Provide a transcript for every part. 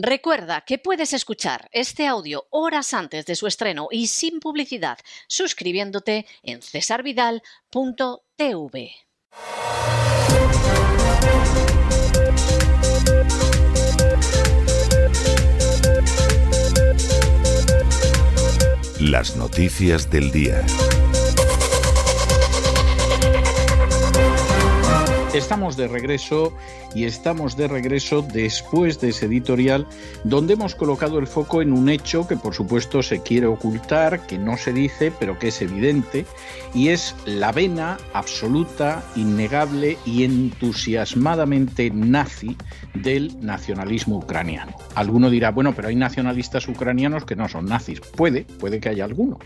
Recuerda que puedes escuchar este audio horas antes de su estreno y sin publicidad suscribiéndote en cesarvidal.tv. Las noticias del día. Estamos de regreso y estamos de regreso después de ese editorial donde hemos colocado el foco en un hecho que por supuesto se quiere ocultar, que no se dice, pero que es evidente, y es la vena absoluta, innegable y entusiasmadamente nazi del nacionalismo ucraniano. Alguno dirá, bueno, pero hay nacionalistas ucranianos que no son nazis. Puede, puede que haya alguno.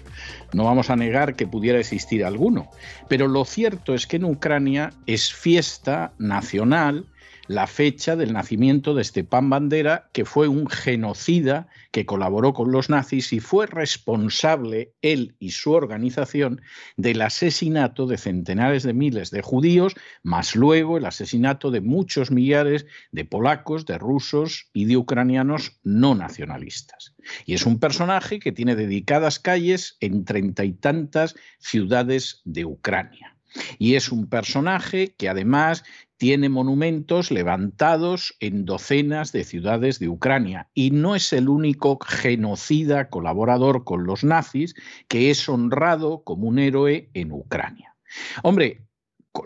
No vamos a negar que pudiera existir alguno. Pero lo cierto es que en Ucrania es fiesta nacional la fecha del nacimiento de Stepan Bandera, que fue un genocida que colaboró con los nazis y fue responsable, él y su organización, del asesinato de centenares de miles de judíos, más luego el asesinato de muchos millares de polacos, de rusos y de ucranianos no nacionalistas. Y es un personaje que tiene dedicadas calles en treinta y tantas ciudades de Ucrania. Y es un personaje que además tiene monumentos levantados en docenas de ciudades de Ucrania y no es el único genocida colaborador con los nazis que es honrado como un héroe en Ucrania. Hombre,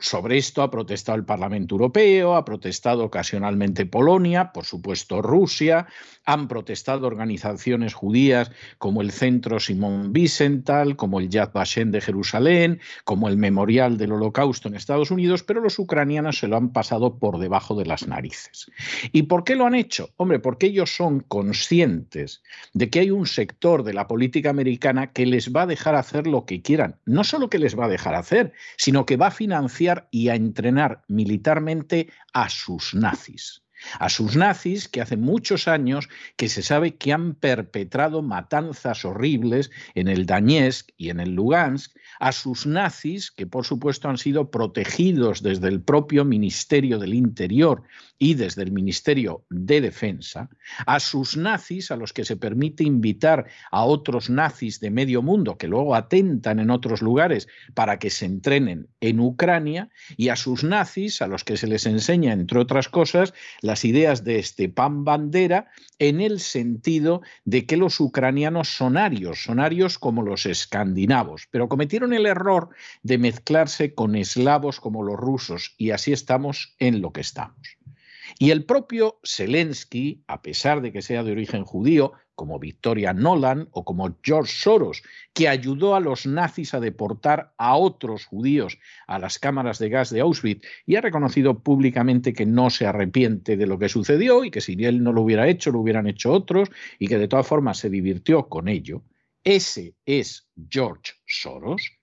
sobre esto ha protestado el Parlamento Europeo, ha protestado ocasionalmente Polonia, por supuesto Rusia, han protestado organizaciones judías como el Centro Simón Wiesenthal, como el Yad Vashem de Jerusalén, como el Memorial del Holocausto en Estados Unidos, pero los ucranianos se lo han pasado por debajo de las narices. ¿Y por qué lo han hecho? Hombre, porque ellos son conscientes de que hay un sector de la política americana que les va a dejar hacer lo que quieran. No solo que les va a dejar hacer, sino que va a financiar y a entrenar militarmente a sus nazis a sus nazis que hace muchos años que se sabe que han perpetrado matanzas horribles en el Donetsk y en el Lugansk, a sus nazis que por supuesto han sido protegidos desde el propio Ministerio del Interior y desde el Ministerio de Defensa, a sus nazis a los que se permite invitar a otros nazis de medio mundo que luego atentan en otros lugares para que se entrenen en Ucrania y a sus nazis a los que se les enseña entre otras cosas las ideas de Stepan Bandera en el sentido de que los ucranianos son arios, son arios como los escandinavos, pero cometieron el error de mezclarse con eslavos como los rusos y así estamos en lo que estamos. Y el propio Zelensky, a pesar de que sea de origen judío, como Victoria Nolan o como George Soros, que ayudó a los nazis a deportar a otros judíos a las cámaras de gas de Auschwitz y ha reconocido públicamente que no se arrepiente de lo que sucedió y que si él no lo hubiera hecho, lo hubieran hecho otros y que de todas formas se divirtió con ello. Ese es George Soros.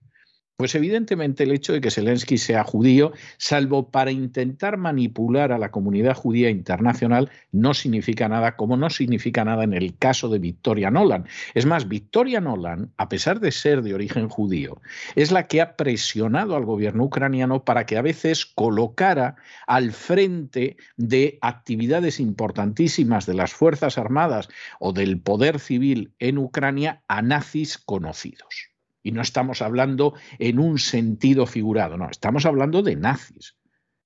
Pues evidentemente el hecho de que Zelensky sea judío, salvo para intentar manipular a la comunidad judía internacional, no significa nada, como no significa nada en el caso de Victoria Nolan. Es más, Victoria Nolan, a pesar de ser de origen judío, es la que ha presionado al gobierno ucraniano para que a veces colocara al frente de actividades importantísimas de las Fuerzas Armadas o del poder civil en Ucrania a nazis conocidos. Y no estamos hablando en un sentido figurado, no, estamos hablando de nazis.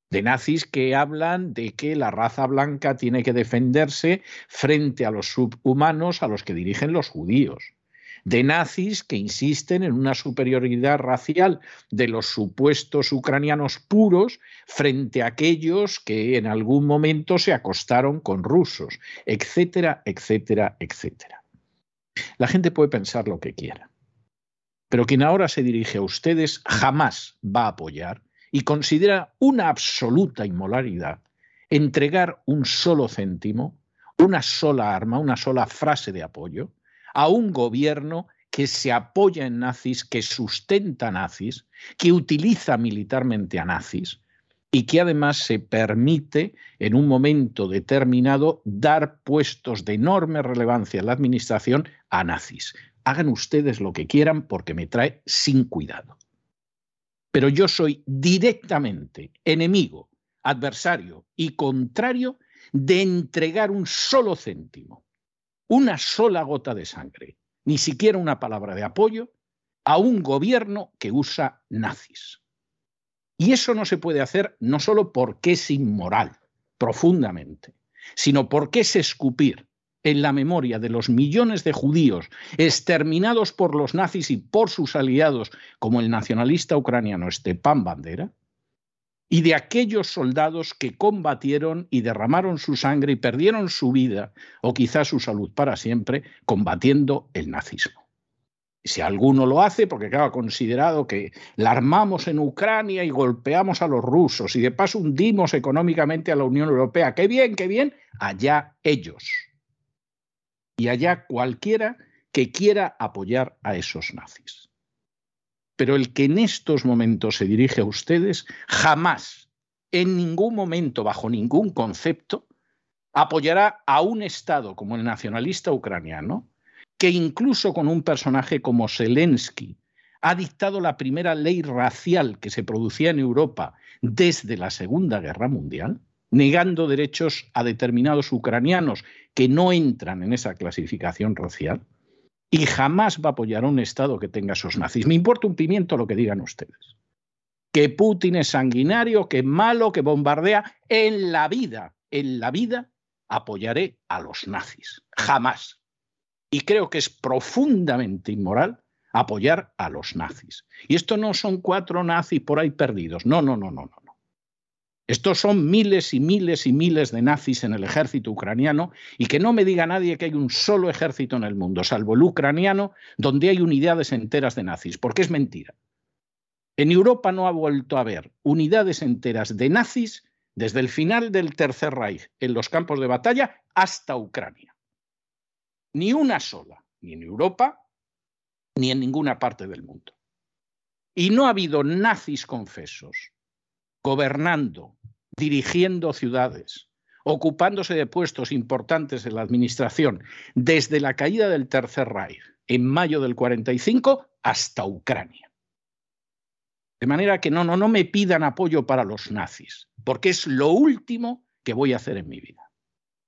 De nazis que hablan de que la raza blanca tiene que defenderse frente a los subhumanos a los que dirigen los judíos de nazis que insisten en una superioridad racial de los supuestos ucranianos puros frente a aquellos que en algún momento se acostaron con rusos, etcétera, etcétera, etcétera. La gente puede pensar lo que quiera. Pero quien ahora se dirige a ustedes jamás va a apoyar y considera una absoluta inmolaridad entregar un solo céntimo, una sola arma, una sola frase de apoyo a un gobierno que se apoya en nazis, que sustenta nazis, que utiliza militarmente a nazis y que además se permite en un momento determinado dar puestos de enorme relevancia en la administración a nazis hagan ustedes lo que quieran porque me trae sin cuidado. Pero yo soy directamente enemigo, adversario y contrario de entregar un solo céntimo, una sola gota de sangre, ni siquiera una palabra de apoyo a un gobierno que usa nazis. Y eso no se puede hacer no solo porque es inmoral, profundamente, sino porque es escupir en la memoria de los millones de judíos exterminados por los nazis y por sus aliados, como el nacionalista ucraniano Stepan Bandera, y de aquellos soldados que combatieron y derramaron su sangre y perdieron su vida o quizás su salud para siempre combatiendo el nazismo. Si alguno lo hace, porque claro, considerado que la armamos en Ucrania y golpeamos a los rusos y de paso hundimos económicamente a la Unión Europea, qué bien, qué bien, allá ellos. Y allá cualquiera que quiera apoyar a esos nazis. Pero el que en estos momentos se dirige a ustedes, jamás, en ningún momento, bajo ningún concepto, apoyará a un Estado como el nacionalista ucraniano, que incluso con un personaje como Zelensky ha dictado la primera ley racial que se producía en Europa desde la Segunda Guerra Mundial, negando derechos a determinados ucranianos que no entran en esa clasificación racial, y jamás va a apoyar a un Estado que tenga esos nazis. Me importa un pimiento lo que digan ustedes. Que Putin es sanguinario, que es malo, que bombardea. En la vida, en la vida, apoyaré a los nazis. Jamás. Y creo que es profundamente inmoral apoyar a los nazis. Y esto no son cuatro nazis por ahí perdidos. No, no, no, no, no. Estos son miles y miles y miles de nazis en el ejército ucraniano y que no me diga nadie que hay un solo ejército en el mundo, salvo el ucraniano, donde hay unidades enteras de nazis, porque es mentira. En Europa no ha vuelto a haber unidades enteras de nazis desde el final del Tercer Reich en los campos de batalla hasta Ucrania. Ni una sola, ni en Europa, ni en ninguna parte del mundo. Y no ha habido nazis confesos gobernando, dirigiendo ciudades, ocupándose de puestos importantes en la administración desde la caída del Tercer Reich en mayo del 45 hasta Ucrania. De manera que no, no, no me pidan apoyo para los nazis, porque es lo último que voy a hacer en mi vida.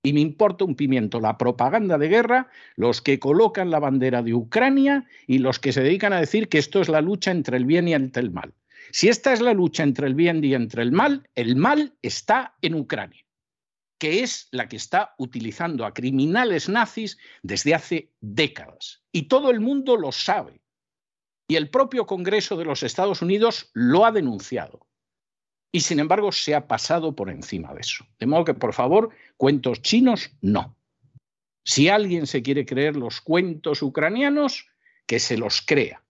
Y me importa un pimiento la propaganda de guerra, los que colocan la bandera de Ucrania y los que se dedican a decir que esto es la lucha entre el bien y el mal. Si esta es la lucha entre el bien y entre el mal, el mal está en Ucrania, que es la que está utilizando a criminales nazis desde hace décadas. Y todo el mundo lo sabe. Y el propio Congreso de los Estados Unidos lo ha denunciado y sin embargo se ha pasado por encima de eso. De modo que, por favor, cuentos chinos, no. Si alguien se quiere creer los cuentos ucranianos, que se los crea,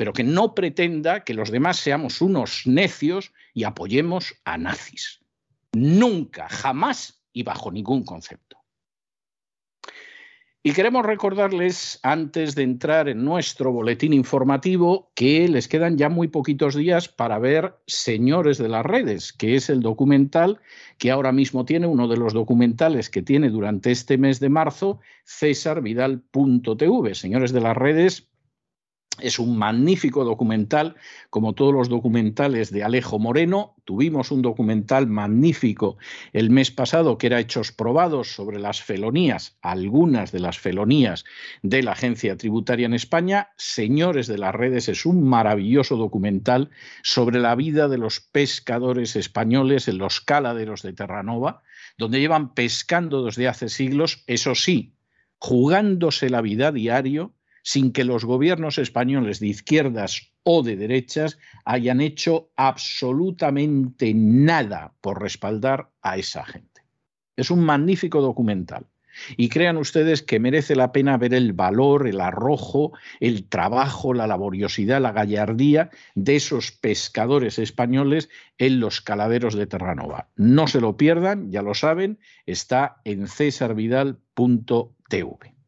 pero que no pretenda que los demás seamos unos necios y apoyemos a nazis. Nunca, jamás y bajo ningún concepto. Y queremos recordarles, antes de entrar en nuestro boletín informativo, que les quedan ya muy poquitos días para ver Señores de las Redes, que es el documental que ahora mismo tiene, uno de los documentales que tiene durante este mes de marzo, cesarvidal.tv. Señores de las Redes es un magnífico documental, como todos los documentales de Alejo Moreno. Tuvimos un documental magnífico el mes pasado que era Hechos Probados sobre las felonías, algunas de las felonías de la agencia tributaria en España. Señores de las redes, es un maravilloso documental sobre la vida de los pescadores españoles en los caladeros de Terranova, donde llevan pescando desde hace siglos, eso sí, jugándose la vida diario sin que los gobiernos españoles de izquierdas o de derechas hayan hecho absolutamente nada por respaldar a esa gente. Es un magnífico documental. Y crean ustedes que merece la pena ver el valor, el arrojo, el trabajo, la laboriosidad, la gallardía de esos pescadores españoles en los caladeros de Terranova. No se lo pierdan, ya lo saben, está en cesarvidal.tv.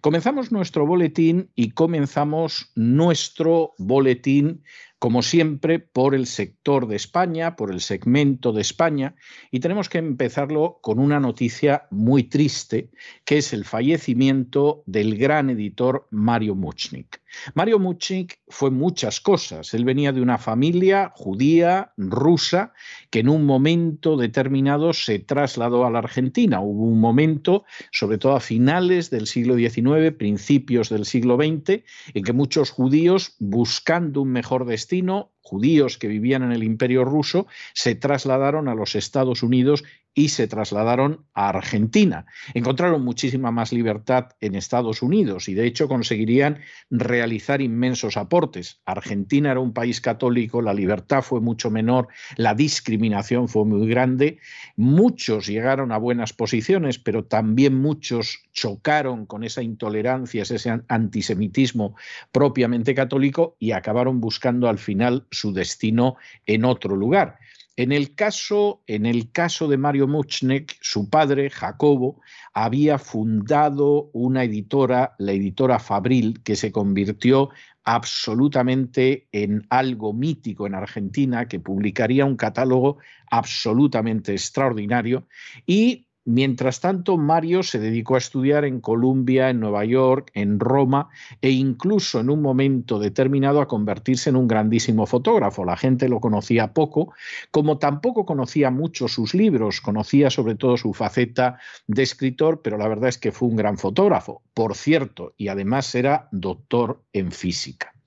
Comenzamos nuestro boletín y comenzamos nuestro boletín, como siempre, por el sector de España, por el segmento de España, y tenemos que empezarlo con una noticia muy triste, que es el fallecimiento del gran editor Mario Muchnik. Mario Muchnik fue muchas cosas. Él venía de una familia judía, rusa, que en un momento determinado se trasladó a la Argentina. Hubo un momento, sobre todo a finales del siglo XIX, principios del siglo XX, en que muchos judíos, buscando un mejor destino, judíos que vivían en el imperio ruso, se trasladaron a los Estados Unidos y se trasladaron a Argentina. Encontraron muchísima más libertad en Estados Unidos y de hecho conseguirían realizar inmensos aportes. Argentina era un país católico, la libertad fue mucho menor, la discriminación fue muy grande, muchos llegaron a buenas posiciones, pero también muchos chocaron con esa intolerancia, ese antisemitismo propiamente católico y acabaron buscando al final su destino en otro lugar. En el caso, en el caso de Mario Muchnek, su padre, Jacobo, había fundado una editora, la editora Fabril, que se convirtió absolutamente en algo mítico en Argentina, que publicaría un catálogo absolutamente extraordinario y Mientras tanto, Mario se dedicó a estudiar en Columbia, en Nueva York, en Roma e incluso en un momento determinado a convertirse en un grandísimo fotógrafo. La gente lo conocía poco, como tampoco conocía mucho sus libros, conocía sobre todo su faceta de escritor, pero la verdad es que fue un gran fotógrafo, por cierto, y además era doctor en física.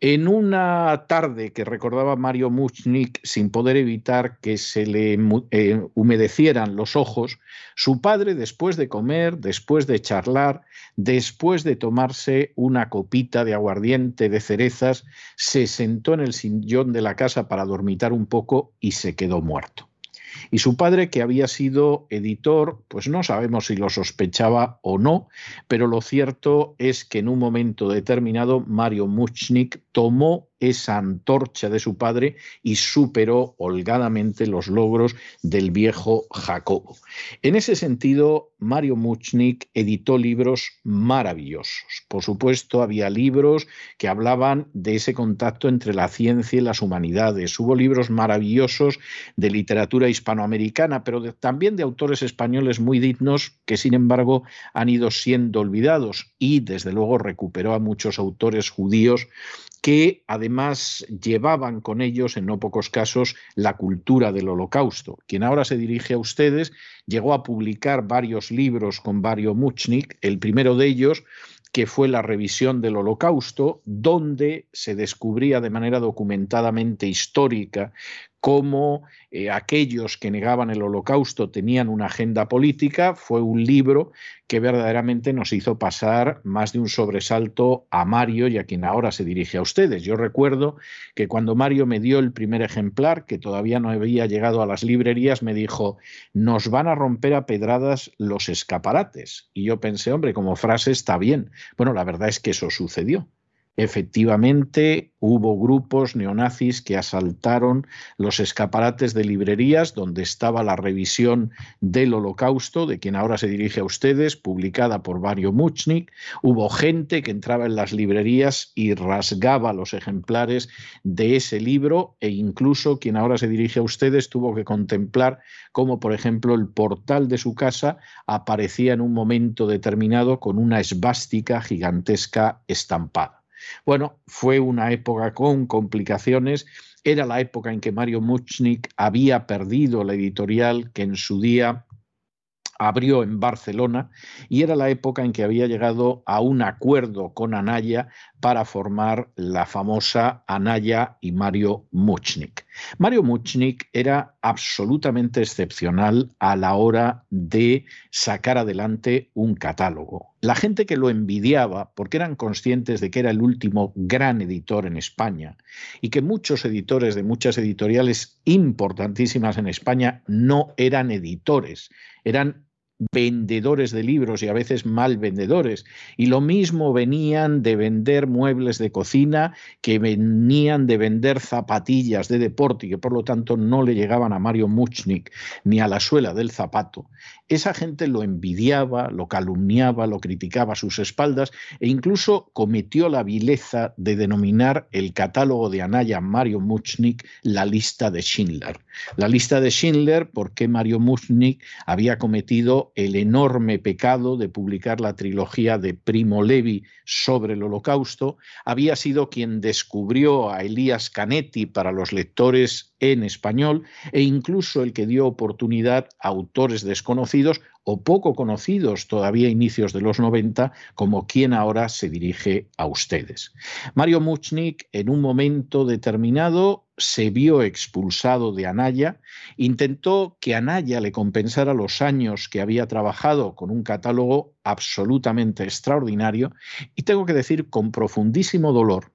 En una tarde que recordaba Mario Muchnik, sin poder evitar que se le eh, humedecieran los ojos, su padre, después de comer, después de charlar, después de tomarse una copita de aguardiente de cerezas, se sentó en el sillón de la casa para dormitar un poco y se quedó muerto. Y su padre, que había sido editor, pues no sabemos si lo sospechaba o no, pero lo cierto es que en un momento determinado Mario Muchnik tomó esa antorcha de su padre y superó holgadamente los logros del viejo Jacobo. En ese sentido, Mario Muchnik editó libros maravillosos. Por supuesto, había libros que hablaban de ese contacto entre la ciencia y las humanidades. Hubo libros maravillosos de literatura hispanoamericana, pero también de autores españoles muy dignos que, sin embargo, han ido siendo olvidados y, desde luego, recuperó a muchos autores judíos que además llevaban con ellos, en no pocos casos, la cultura del holocausto. Quien ahora se dirige a ustedes llegó a publicar varios libros con Mario Muchnik, el primero de ellos que fue la revisión del holocausto, donde se descubría de manera documentadamente histórica cómo eh, aquellos que negaban el holocausto tenían una agenda política, fue un libro que verdaderamente nos hizo pasar más de un sobresalto a Mario y a quien ahora se dirige a ustedes. Yo recuerdo que cuando Mario me dio el primer ejemplar, que todavía no había llegado a las librerías, me dijo, nos van a romper a pedradas los escaparates. Y yo pensé, hombre, como frase está bien. Bueno, la verdad es que eso sucedió. Efectivamente, hubo grupos neonazis que asaltaron los escaparates de librerías donde estaba la revisión del holocausto, de quien ahora se dirige a ustedes, publicada por Mario Muchnik. Hubo gente que entraba en las librerías y rasgaba los ejemplares de ese libro e incluso quien ahora se dirige a ustedes tuvo que contemplar cómo, por ejemplo, el portal de su casa aparecía en un momento determinado con una esvástica gigantesca estampada. Bueno, fue una época con complicaciones. Era la época en que Mario Muchnik había perdido la editorial que en su día abrió en Barcelona y era la época en que había llegado a un acuerdo con Anaya para formar la famosa Anaya y Mario Muchnik. Mario Muchnik era absolutamente excepcional a la hora de sacar adelante un catálogo. La gente que lo envidiaba, porque eran conscientes de que era el último gran editor en España y que muchos editores de muchas editoriales importantísimas en España no eran editores, eran vendedores de libros y a veces mal vendedores. Y lo mismo venían de vender muebles de cocina que venían de vender zapatillas de deporte y que por lo tanto no le llegaban a Mario Muchnik ni a la suela del zapato. Esa gente lo envidiaba, lo calumniaba, lo criticaba a sus espaldas e incluso cometió la vileza de denominar el catálogo de Anaya Mario Muchnik la lista de Schindler. La lista de Schindler porque Mario Muchnik había cometido el enorme pecado de publicar la trilogía de Primo Levi sobre el holocausto, había sido quien descubrió a Elías Canetti para los lectores en español e incluso el que dio oportunidad a autores desconocidos o poco conocidos todavía a inicios de los 90, como quien ahora se dirige a ustedes. Mario Muchnik, en un momento determinado, se vio expulsado de Anaya, intentó que Anaya le compensara los años que había trabajado con un catálogo absolutamente extraordinario y tengo que decir con profundísimo dolor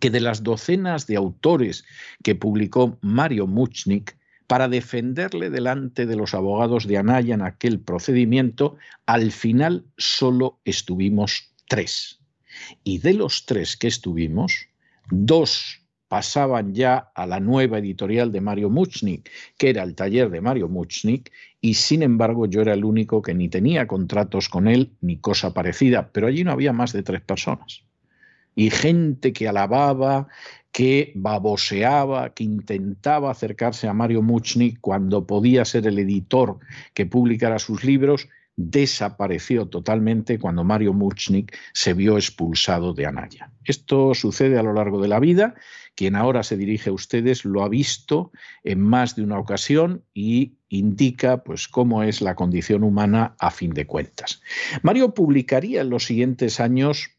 que de las docenas de autores que publicó Mario Muchnik, para defenderle delante de los abogados de Anaya en aquel procedimiento, al final solo estuvimos tres. Y de los tres que estuvimos, dos pasaban ya a la nueva editorial de Mario Muchnik, que era el taller de Mario Muchnik, y sin embargo yo era el único que ni tenía contratos con él ni cosa parecida, pero allí no había más de tres personas. Y gente que alababa, que baboseaba, que intentaba acercarse a Mario Muchnik cuando podía ser el editor que publicara sus libros, desapareció totalmente cuando Mario Muchnik se vio expulsado de Anaya. Esto sucede a lo largo de la vida. Quien ahora se dirige a ustedes lo ha visto en más de una ocasión y indica pues cómo es la condición humana a fin de cuentas. Mario publicaría en los siguientes años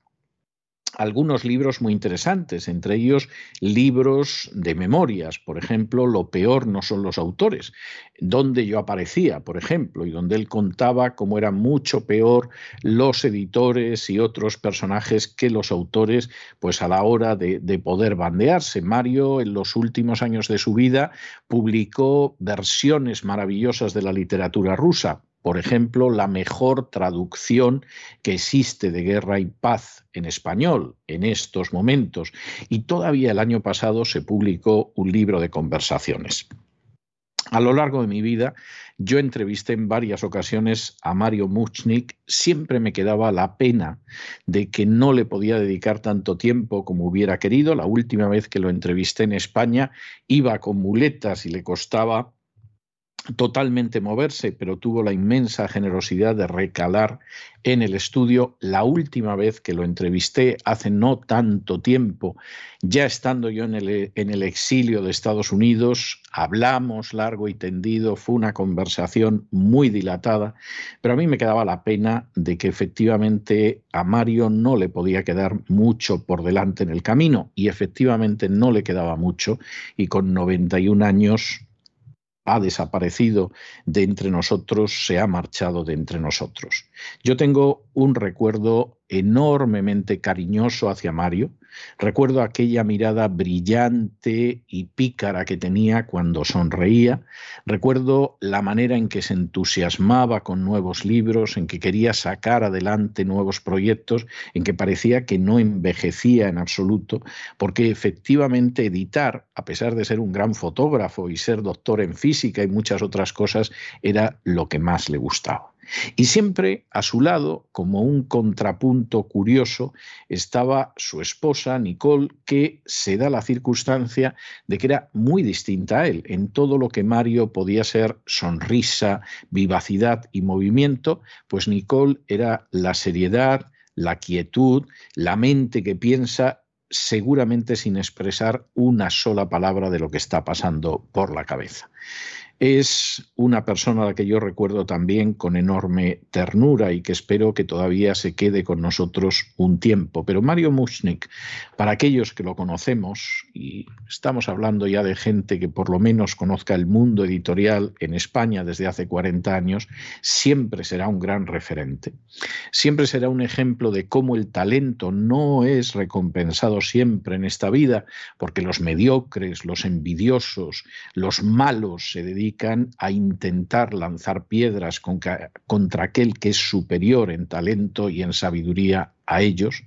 algunos libros muy interesantes, entre ellos libros de memorias, por ejemplo, Lo peor no son los autores, donde yo aparecía, por ejemplo, y donde él contaba cómo eran mucho peor los editores y otros personajes que los autores, pues a la hora de, de poder bandearse. Mario, en los últimos años de su vida, publicó versiones maravillosas de la literatura rusa, por ejemplo, la mejor traducción que existe de Guerra y Paz en español en estos momentos. Y todavía el año pasado se publicó un libro de conversaciones. A lo largo de mi vida, yo entrevisté en varias ocasiones a Mario Muchnik. Siempre me quedaba la pena de que no le podía dedicar tanto tiempo como hubiera querido. La última vez que lo entrevisté en España iba con muletas y le costaba totalmente moverse, pero tuvo la inmensa generosidad de recalar en el estudio. La última vez que lo entrevisté, hace no tanto tiempo, ya estando yo en el, en el exilio de Estados Unidos, hablamos largo y tendido, fue una conversación muy dilatada, pero a mí me quedaba la pena de que efectivamente a Mario no le podía quedar mucho por delante en el camino, y efectivamente no le quedaba mucho, y con 91 años ha desaparecido de entre nosotros, se ha marchado de entre nosotros. Yo tengo un recuerdo enormemente cariñoso hacia Mario. Recuerdo aquella mirada brillante y pícara que tenía cuando sonreía. Recuerdo la manera en que se entusiasmaba con nuevos libros, en que quería sacar adelante nuevos proyectos, en que parecía que no envejecía en absoluto, porque efectivamente editar, a pesar de ser un gran fotógrafo y ser doctor en física y muchas otras cosas, era lo que más le gustaba. Y siempre a su lado, como un contrapunto curioso, estaba su esposa, Nicole, que se da la circunstancia de que era muy distinta a él. En todo lo que Mario podía ser sonrisa, vivacidad y movimiento, pues Nicole era la seriedad, la quietud, la mente que piensa seguramente sin expresar una sola palabra de lo que está pasando por la cabeza. Es una persona a la que yo recuerdo también con enorme ternura y que espero que todavía se quede con nosotros un tiempo. Pero Mario Mushnik, para aquellos que lo conocemos, y estamos hablando ya de gente que por lo menos conozca el mundo editorial en España desde hace 40 años, siempre será un gran referente. Siempre será un ejemplo de cómo el talento no es recompensado siempre en esta vida, porque los mediocres, los envidiosos, los malos se dedican a intentar lanzar piedras contra, aquel que es superior en talento y en sabiduría a ellos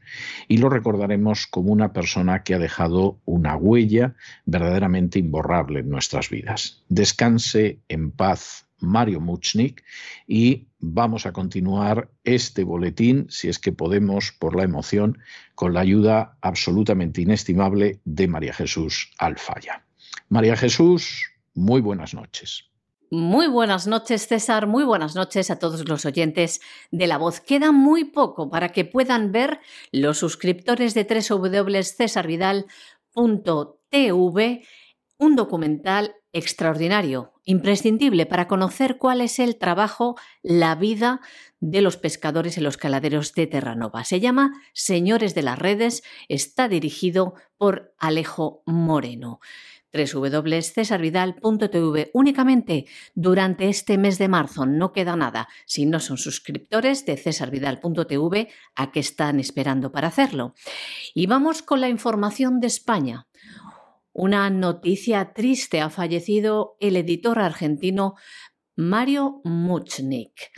y lo recordaremos como una persona que ha dejado una huella verdaderamente imborrable en nuestras vidas. Descanse en paz Mario Muchnik y vamos a continuar este boletín, si es que podemos, por la emoción, con la ayuda absolutamente inestimable de María Jesús Alfaya. María Jesús, muy buenas noches. Muy buenas noches, César. Muy buenas noches a todos los oyentes de La Voz. Queda muy poco para que puedan ver los suscriptores de www.cesarvidal.tv un documental extraordinario, imprescindible para conocer cuál es el trabajo, la vida de los pescadores en los caladeros de Terranova. Se llama Señores de las Redes, está dirigido por Alejo Moreno www.cesarvidal.tv únicamente durante este mes de marzo. No queda nada. Si no son suscriptores de cesarvidal.tv, ¿a qué están esperando para hacerlo? Y vamos con la información de España. Una noticia triste. Ha fallecido el editor argentino Mario Muchnik.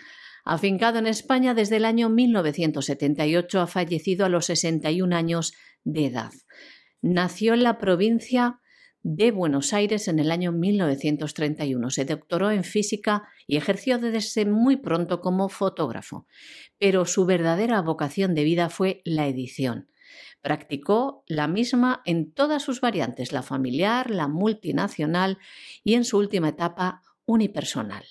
Afincado en España desde el año 1978, ha fallecido a los 61 años de edad. Nació en la provincia de Buenos Aires en el año 1931. Se doctoró en física y ejerció desde muy pronto como fotógrafo, pero su verdadera vocación de vida fue la edición. Practicó la misma en todas sus variantes, la familiar, la multinacional y en su última etapa unipersonal.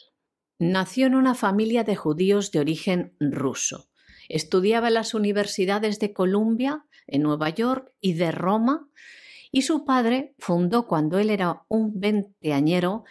Nació en una familia de judíos de origen ruso. Estudiaba en las universidades de Columbia, en Nueva York y de Roma, y su padre fundó cuando él era un veinteañero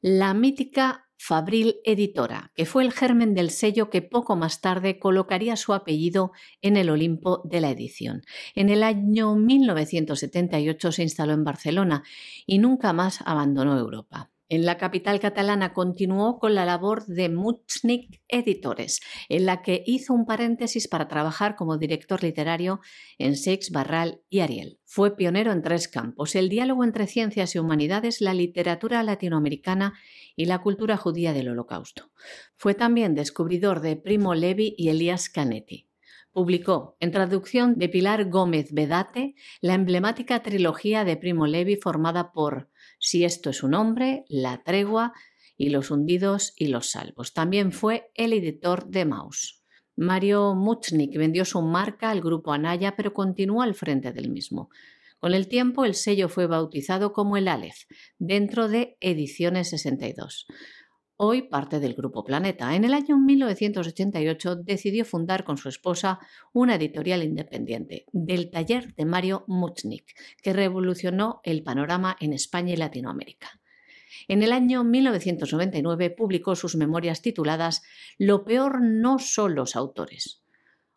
la mítica Fabril Editora, que fue el germen del sello que poco más tarde colocaría su apellido en el Olimpo de la edición. En el año 1978 se instaló en Barcelona y nunca más abandonó Europa. En la capital catalana continuó con la labor de Muchnik Editores, en la que hizo un paréntesis para trabajar como director literario en Seix, Barral y Ariel. Fue pionero en tres campos, el diálogo entre ciencias y humanidades, la literatura latinoamericana y la cultura judía del Holocausto. Fue también descubridor de Primo Levi y Elías Canetti. Publicó, en traducción de Pilar Gómez Bedate, la emblemática trilogía de Primo Levi formada por Si esto es un hombre, La tregua y Los hundidos y los salvos. También fue el editor de Maus. Mario Muchnik vendió su marca al grupo Anaya, pero continuó al frente del mismo. Con el tiempo, el sello fue bautizado como el Aleph, dentro de Ediciones 62. Hoy parte del Grupo Planeta. En el año 1988 decidió fundar con su esposa una editorial independiente, del taller de Mario Muchnik, que revolucionó el panorama en España y Latinoamérica. En el año 1999 publicó sus memorias tituladas Lo peor no son los autores,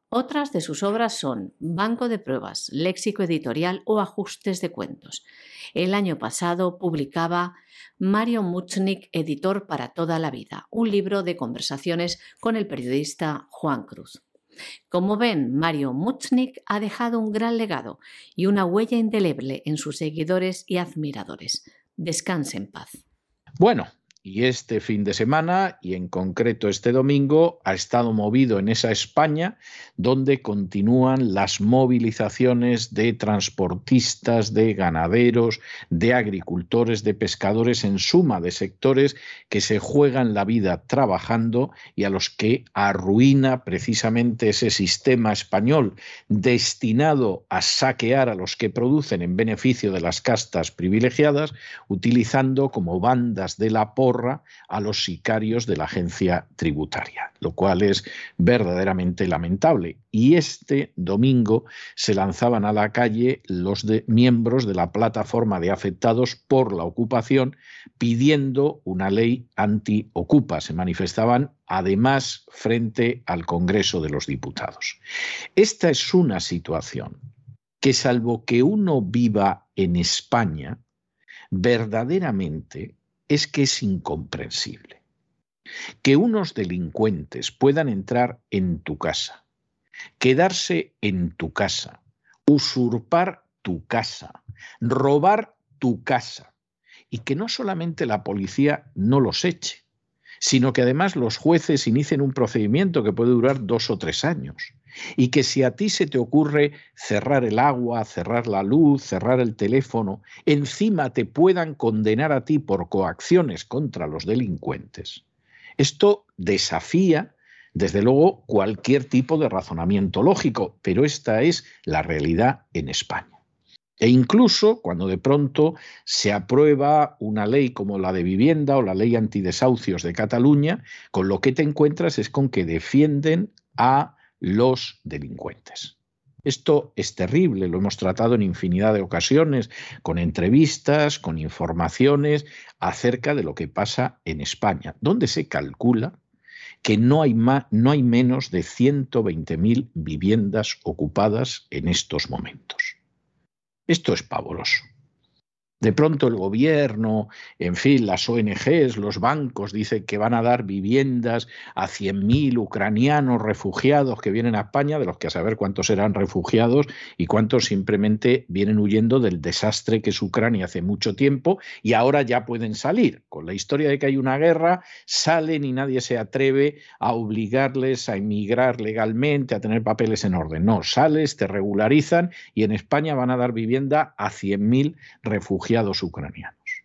otras de sus obras son Banco de Pruebas, Léxico Editorial o Ajustes de Cuentos. El año pasado publicaba Mario Muchnik, Editor para toda la vida, un libro de conversaciones con el periodista Juan Cruz. Como ven, Mario Muchnik ha dejado un gran legado y una huella indeleble en sus seguidores y admiradores. Descanse en paz. Bueno, y este fin de semana, y en concreto este domingo, ha estado movido en esa España donde continúan las movilizaciones de transportistas, de ganaderos, de agricultores, de pescadores, en suma de sectores que se juegan la vida trabajando y a los que arruina precisamente ese sistema español destinado a saquear a los que producen en beneficio de las castas privilegiadas, utilizando como bandas de la a los sicarios de la agencia tributaria, lo cual es verdaderamente lamentable. Y este domingo se lanzaban a la calle los miembros de la plataforma de afectados por la ocupación pidiendo una ley anti-ocupa. Se manifestaban además frente al Congreso de los Diputados. Esta es una situación que salvo que uno viva en España, verdaderamente es que es incomprensible. Que unos delincuentes puedan entrar en tu casa, quedarse en tu casa, usurpar tu casa, robar tu casa, y que no solamente la policía no los eche, sino que además los jueces inicien un procedimiento que puede durar dos o tres años y que si a ti se te ocurre cerrar el agua, cerrar la luz, cerrar el teléfono, encima te puedan condenar a ti por coacciones contra los delincuentes. Esto desafía, desde luego, cualquier tipo de razonamiento lógico, pero esta es la realidad en España. E incluso cuando de pronto se aprueba una ley como la de vivienda o la ley antidesahucios de Cataluña, con lo que te encuentras es con que defienden a los delincuentes. Esto es terrible, lo hemos tratado en infinidad de ocasiones, con entrevistas, con informaciones acerca de lo que pasa en España, donde se calcula que no hay, más, no hay menos de 120.000 viviendas ocupadas en estos momentos. Esto es pavoroso. De pronto el gobierno, en fin, las ONGs, los bancos dicen que van a dar viviendas a 100.000 ucranianos refugiados que vienen a España, de los que a saber cuántos serán refugiados y cuántos simplemente vienen huyendo del desastre que es Ucrania hace mucho tiempo y ahora ya pueden salir. Con la historia de que hay una guerra, salen y nadie se atreve a obligarles a emigrar legalmente, a tener papeles en orden. No, sales, te regularizan y en España van a dar vivienda a 100.000 refugiados ucranianos.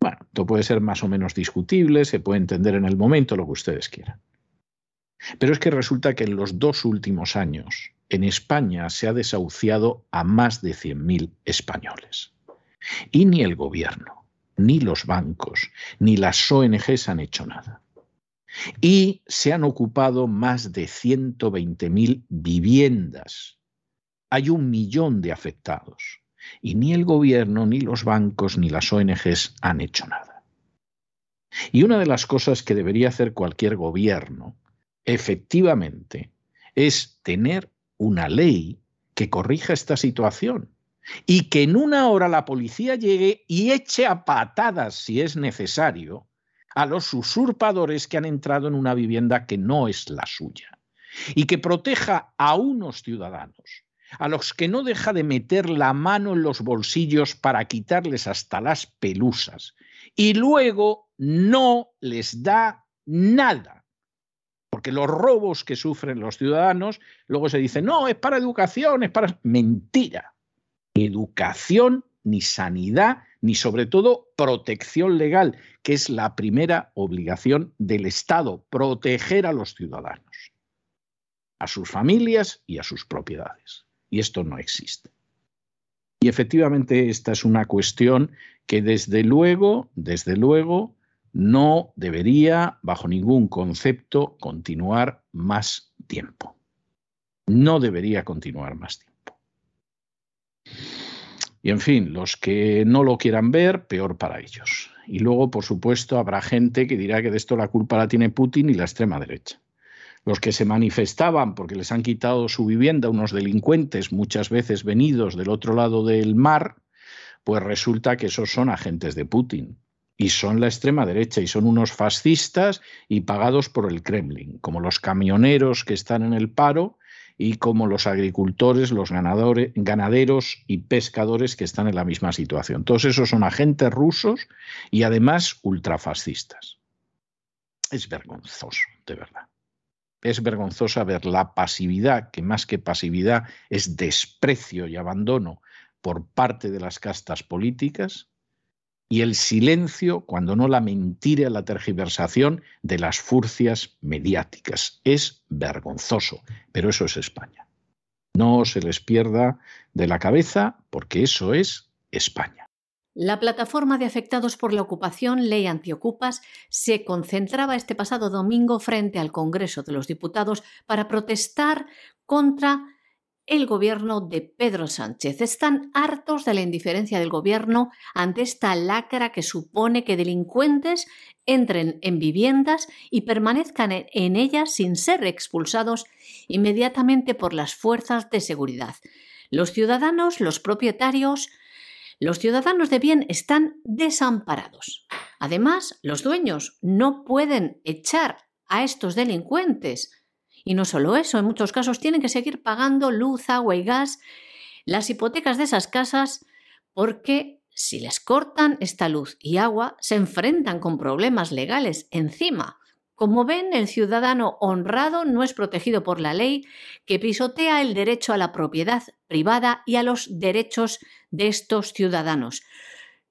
Bueno, esto puede ser más o menos discutible, se puede entender en el momento lo que ustedes quieran. Pero es que resulta que en los dos últimos años en España se ha desahuciado a más de 100.000 españoles. Y ni el gobierno, ni los bancos, ni las ONGs han hecho nada. Y se han ocupado más de 120.000 viviendas. Hay un millón de afectados. Y ni el gobierno, ni los bancos, ni las ONGs han hecho nada. Y una de las cosas que debería hacer cualquier gobierno, efectivamente, es tener una ley que corrija esta situación y que en una hora la policía llegue y eche a patadas, si es necesario, a los usurpadores que han entrado en una vivienda que no es la suya y que proteja a unos ciudadanos a los que no deja de meter la mano en los bolsillos para quitarles hasta las pelusas y luego no les da nada. Porque los robos que sufren los ciudadanos, luego se dice, no, es para educación, es para... Mentira. Educación, ni sanidad, ni sobre todo protección legal, que es la primera obligación del Estado, proteger a los ciudadanos, a sus familias y a sus propiedades y esto no existe. Y efectivamente esta es una cuestión que desde luego, desde luego, no debería, bajo ningún concepto, continuar más tiempo. No debería continuar más tiempo. Y en fin, los que no lo quieran ver, peor para ellos. Y luego, por supuesto, habrá gente que dirá que de esto la culpa la tiene Putin y la extrema derecha los que se manifestaban porque les han quitado su vivienda, unos delincuentes muchas veces venidos del otro lado del mar, pues resulta que esos son agentes de Putin y son la extrema derecha y son unos fascistas y pagados por el Kremlin, como los camioneros que están en el paro y como los agricultores, los ganadores, ganaderos y pescadores que están en la misma situación. Todos esos son agentes rusos y además ultrafascistas. Es vergonzoso, de verdad es vergonzosa ver la pasividad, que más que pasividad es desprecio y abandono por parte de las castas políticas, y el silencio, cuando no la mentira, la tergiversación de las furcias mediáticas. Es vergonzoso, pero eso es España. No se les pierda de la cabeza, porque eso es España. La plataforma de afectados por la ocupación Ley Antiocupas se concentraba este pasado domingo frente al Congreso de los Diputados para protestar contra el gobierno de Pedro Sánchez. Están hartos de la indiferencia del gobierno ante esta lacra que supone que delincuentes entren en viviendas y permanezcan en ellas sin ser expulsados inmediatamente por las fuerzas de seguridad. Los ciudadanos, los propietarios, los ciudadanos de bien están desamparados. Además, los dueños no pueden echar a estos delincuentes. Y no solo eso, en muchos casos tienen que seguir pagando luz, agua y gas, las hipotecas de esas casas, porque si les cortan esta luz y agua, se enfrentan con problemas legales encima. Como ven, el ciudadano honrado no es protegido por la ley que pisotea el derecho a la propiedad privada y a los derechos de estos ciudadanos.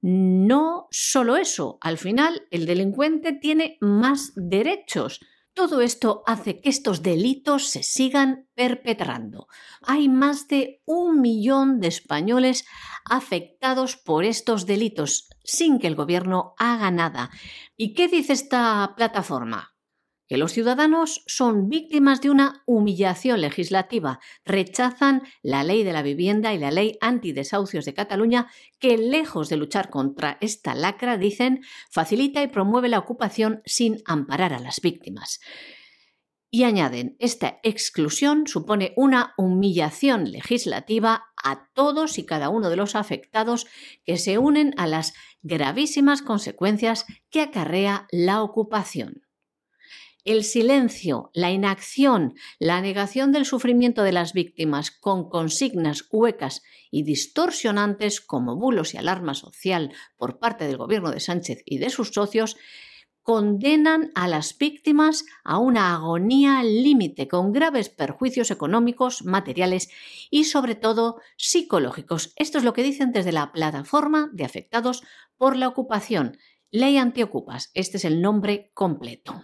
No solo eso, al final el delincuente tiene más derechos, Todo esto hace que estos delitos se sigan perpetrando. Hay más de un millón de españoles afectados por estos delitos sin que el gobierno haga nada. ¿Y qué dice esta plataforma? Que los ciudadanos son víctimas de una humillación legislativa, rechazan la ley de la vivienda y la ley antidesahucios de Cataluña, que lejos de luchar contra esta lacra, dicen, facilita y promueve la ocupación sin amparar a las víctimas. Y añaden, esta exclusión supone una humillación legislativa a todos y cada uno de los afectados que se unen a las gravísimas consecuencias que acarrea la ocupación. El silencio, la inacción, la negación del sufrimiento de las víctimas con consignas huecas y distorsionantes como bulos y alarma social por parte del gobierno de Sánchez y de sus socios condenan a las víctimas a una agonía límite con graves perjuicios económicos, materiales y sobre todo psicológicos. Esto es lo que dicen desde la plataforma de afectados por la ocupación. Ley Antiocupas. Este es el nombre completo.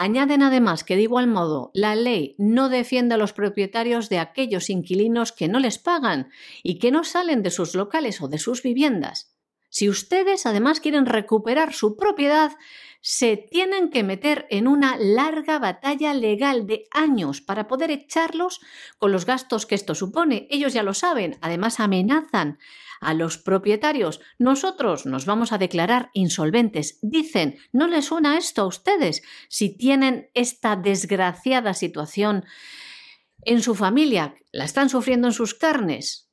Añaden además que de igual modo la ley no defiende a los propietarios de aquellos inquilinos que no les pagan y que no salen de sus locales o de sus viviendas. Si ustedes además quieren recuperar su propiedad, se tienen que meter en una larga batalla legal de años para poder echarlos con los gastos que esto supone. Ellos ya lo saben, además amenazan a los propietarios. Nosotros nos vamos a declarar insolventes. Dicen, ¿no les suena esto a ustedes? Si tienen esta desgraciada situación en su familia, la están sufriendo en sus carnes.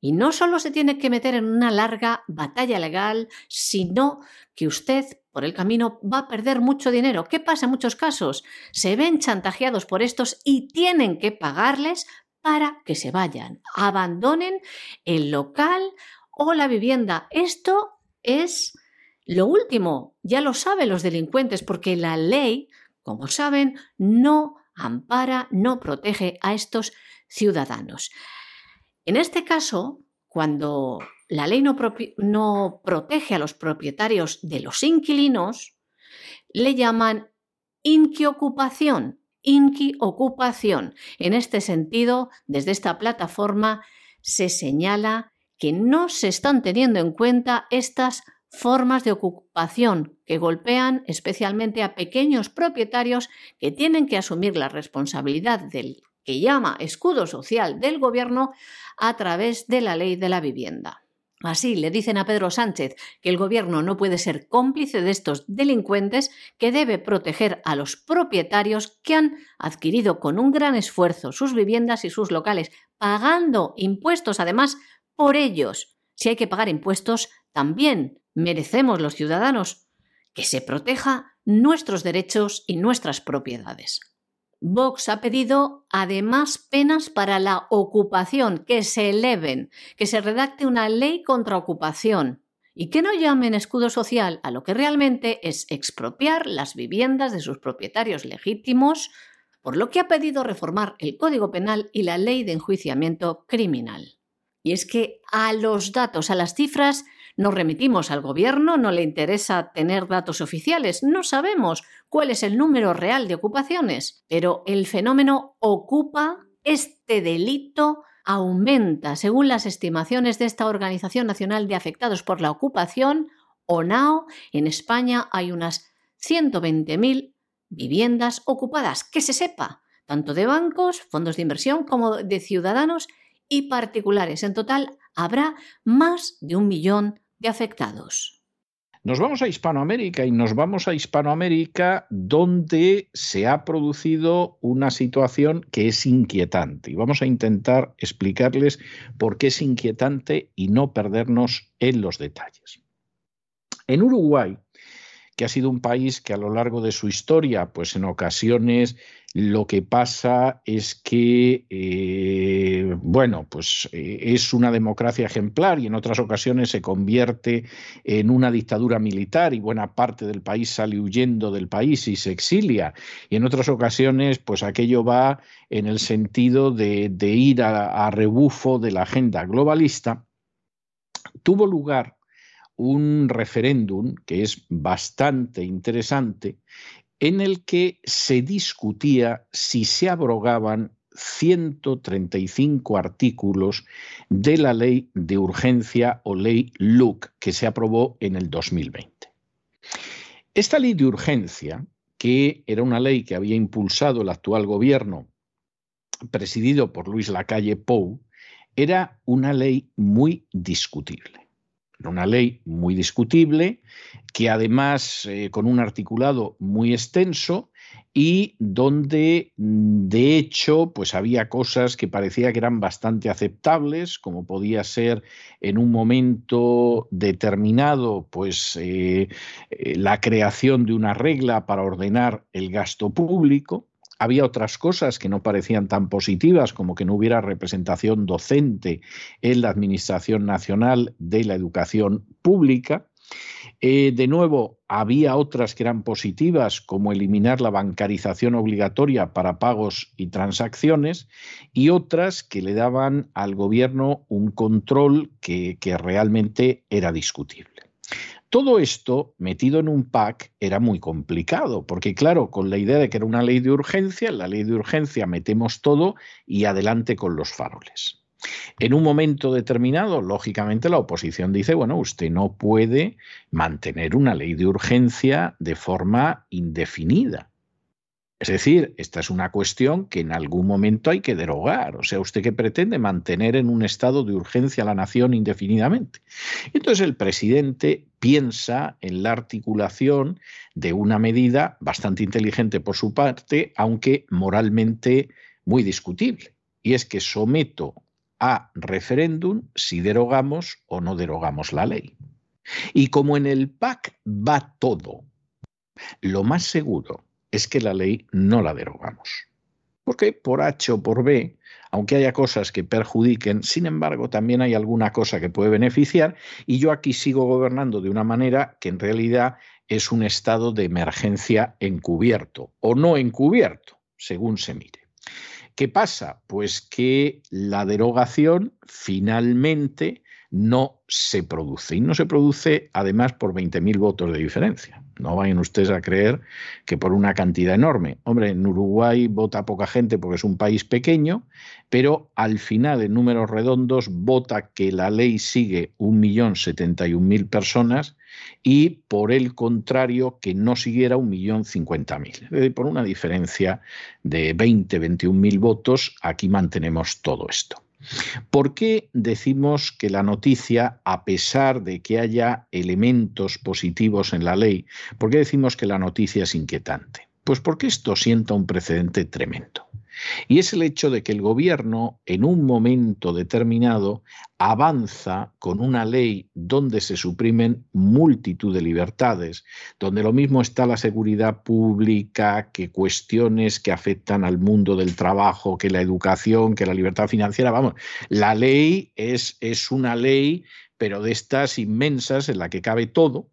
Y no solo se tiene que meter en una larga batalla legal, sino que usted por el camino va a perder mucho dinero. ¿Qué pasa en muchos casos? Se ven chantajeados por estos y tienen que pagarles para que se vayan, abandonen el local o la vivienda. Esto es lo último, ya lo saben los delincuentes, porque la ley, como saben, no ampara, no protege a estos ciudadanos. En este caso, cuando la ley no, protege a los propietarios de los inquilinos, le llaman inquiocupación Inki Ocupación. En este sentido, desde esta plataforma se señala que no se están teniendo en cuenta estas formas de ocupación que golpean especialmente a pequeños propietarios que tienen que asumir la responsabilidad del que llama escudo social del gobierno a través de la ley de la vivienda. Así le dicen a Pedro Sánchez que el gobierno no puede ser cómplice de estos delincuentes, que debe proteger a los propietarios que han adquirido con un gran esfuerzo sus viviendas y sus locales, pagando impuestos además por ellos. Si hay que pagar impuestos, también merecemos los ciudadanos que se proteja nuestros derechos y nuestras propiedades. Vox ha pedido además penas para la ocupación, que se eleven, que se redacte una ley contra ocupación y que no llamen escudo social a lo que realmente es expropiar las viviendas de sus propietarios legítimos, por lo que ha pedido reformar el Código Penal y la Ley de Enjuiciamiento Criminal. Y es que a los datos, a las cifras, nos remitimos al gobierno, no le interesa tener datos oficiales, no sabemos cuál es el número real de ocupaciones, pero el fenómeno ocupa este delito aumenta, según las estimaciones de esta Organización Nacional de Afectados por la Ocupación, ONAO, en España hay unas 120.000 viviendas ocupadas, que se sepa, tanto de bancos, fondos de inversión como de ciudadanos y particulares. En total habrá más de un millón afectados. Nos vamos a Hispanoamérica y nos vamos a Hispanoamérica donde se ha producido una situación que es inquietante y vamos a intentar explicarles por qué es inquietante y no perdernos en los detalles. En Uruguay, que ha sido un país que a lo largo de su historia, pues en ocasiones lo que pasa es que, eh, bueno, pues eh, es una democracia ejemplar y en otras ocasiones se convierte en una dictadura militar y buena parte del país sale huyendo del país y se exilia. Y en otras ocasiones, pues aquello va en el sentido de, ir a rebufo de la agenda globalista. Tuvo lugar un referéndum que es bastante interesante en el que se discutía si se abrogaban 135 artículos de la ley de urgencia o ley LUC que se aprobó en el 2020. Esta ley de urgencia, que era una ley que había impulsado el actual gobierno presidido por Luis Lacalle Pou, era una ley muy discutible una ley muy discutible, que además eh, con un articulado muy extenso y donde mm, de hecho pues había cosas que parecía que eran bastante aceptables, como podía ser en un momento determinado pues eh, eh, la creación de una regla para ordenar el gasto público, había otras cosas que no parecían tan positivas, como que no hubiera representación docente en la Administración Nacional de la Educación Pública. Eh, de nuevo, había otras que eran positivas, como eliminar la bancarización obligatoria para pagos y transacciones, y otras que le daban al gobierno un control que realmente era discutible. Todo esto metido en un pack era muy complicado, porque claro, con la idea de que era una ley de urgencia, en la ley de urgencia metemos todo y adelante con los faroles. En un momento determinado, lógicamente, la oposición dice, bueno, usted no puede mantener una ley de urgencia de forma indefinida. Es decir, esta es una cuestión que en algún momento hay que derogar. O sea, ¿usted qué pretende mantener en un estado de urgencia a la nación indefinidamente? Entonces el presidente piensa en la articulación de una medida bastante inteligente por su parte, aunque moralmente muy discutible. Y es que someto a referéndum si derogamos o no derogamos la ley. Y como en el PAC va todo, lo más seguro es que la ley no la derogamos. Porque por H o por B, aunque haya cosas que perjudiquen, sin embargo también hay alguna cosa que puede beneficiar y yo aquí sigo gobernando de una manera que en realidad es un estado de emergencia encubierto o no encubierto, según se mire. ¿Qué pasa? Pues que la derogación finalmente no se produce. Y no se produce además por 20.000 votos de diferencia. No vayan ustedes a creer que por una cantidad enorme. Hombre, en Uruguay vota poca gente porque es un país pequeño, pero al final, en números redondos, vota que la ley sigue 1.071.000 personas y por el contrario que no siguiera 1.050.000. Por una diferencia de 20, 21.000 votos, aquí mantenemos todo esto. ¿Por qué decimos que la noticia, a pesar de que haya elementos positivos en la ley, por qué decimos que la noticia es inquietante? Pues porque esto sienta un precedente tremendo. Y es el hecho de que el gobierno en un momento determinado avanza con una ley donde se suprimen multitud de libertades, donde lo mismo está la seguridad pública que cuestiones que afectan al mundo del trabajo, que la educación, que la libertad financiera. Vamos, la ley es, es una ley, pero de estas inmensas en la que cabe todo,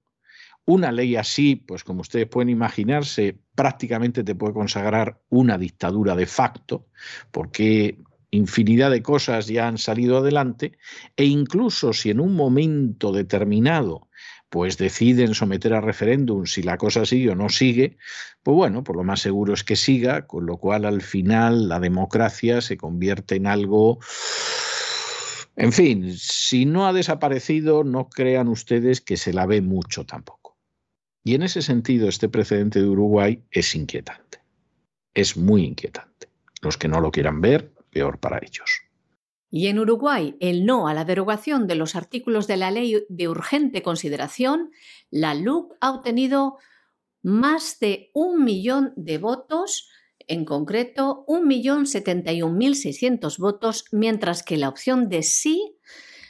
una ley así, pues como ustedes pueden imaginarse, prácticamente te puede consagrar una dictadura de facto, porque infinidad de cosas ya han salido adelante, e incluso si en un momento determinado pues deciden someter a referéndum si la cosa sigue o no sigue, pues bueno, por lo más seguro es que siga, con lo cual al final la democracia se convierte en algo en fin, si no ha desaparecido, no crean ustedes que se la ve mucho tampoco. Y en ese sentido, este precedente de Uruguay es inquietante. Es muy inquietante. Los que no lo quieran ver, peor para ellos. Y en Uruguay, el no a la derogación de los artículos de la ley de urgente consideración, la LUC ha obtenido más de un millón de votos, en concreto 1.071.600 votos, mientras que la opción de sí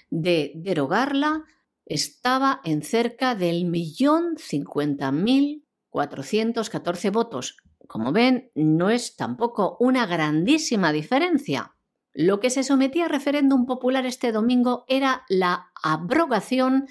de derogarla estaba en cerca del millón cincuenta mil cuatrocientos votos. Como ven, no es tampoco una grandísima diferencia. Lo que se sometía a referéndum popular este domingo era la abrogación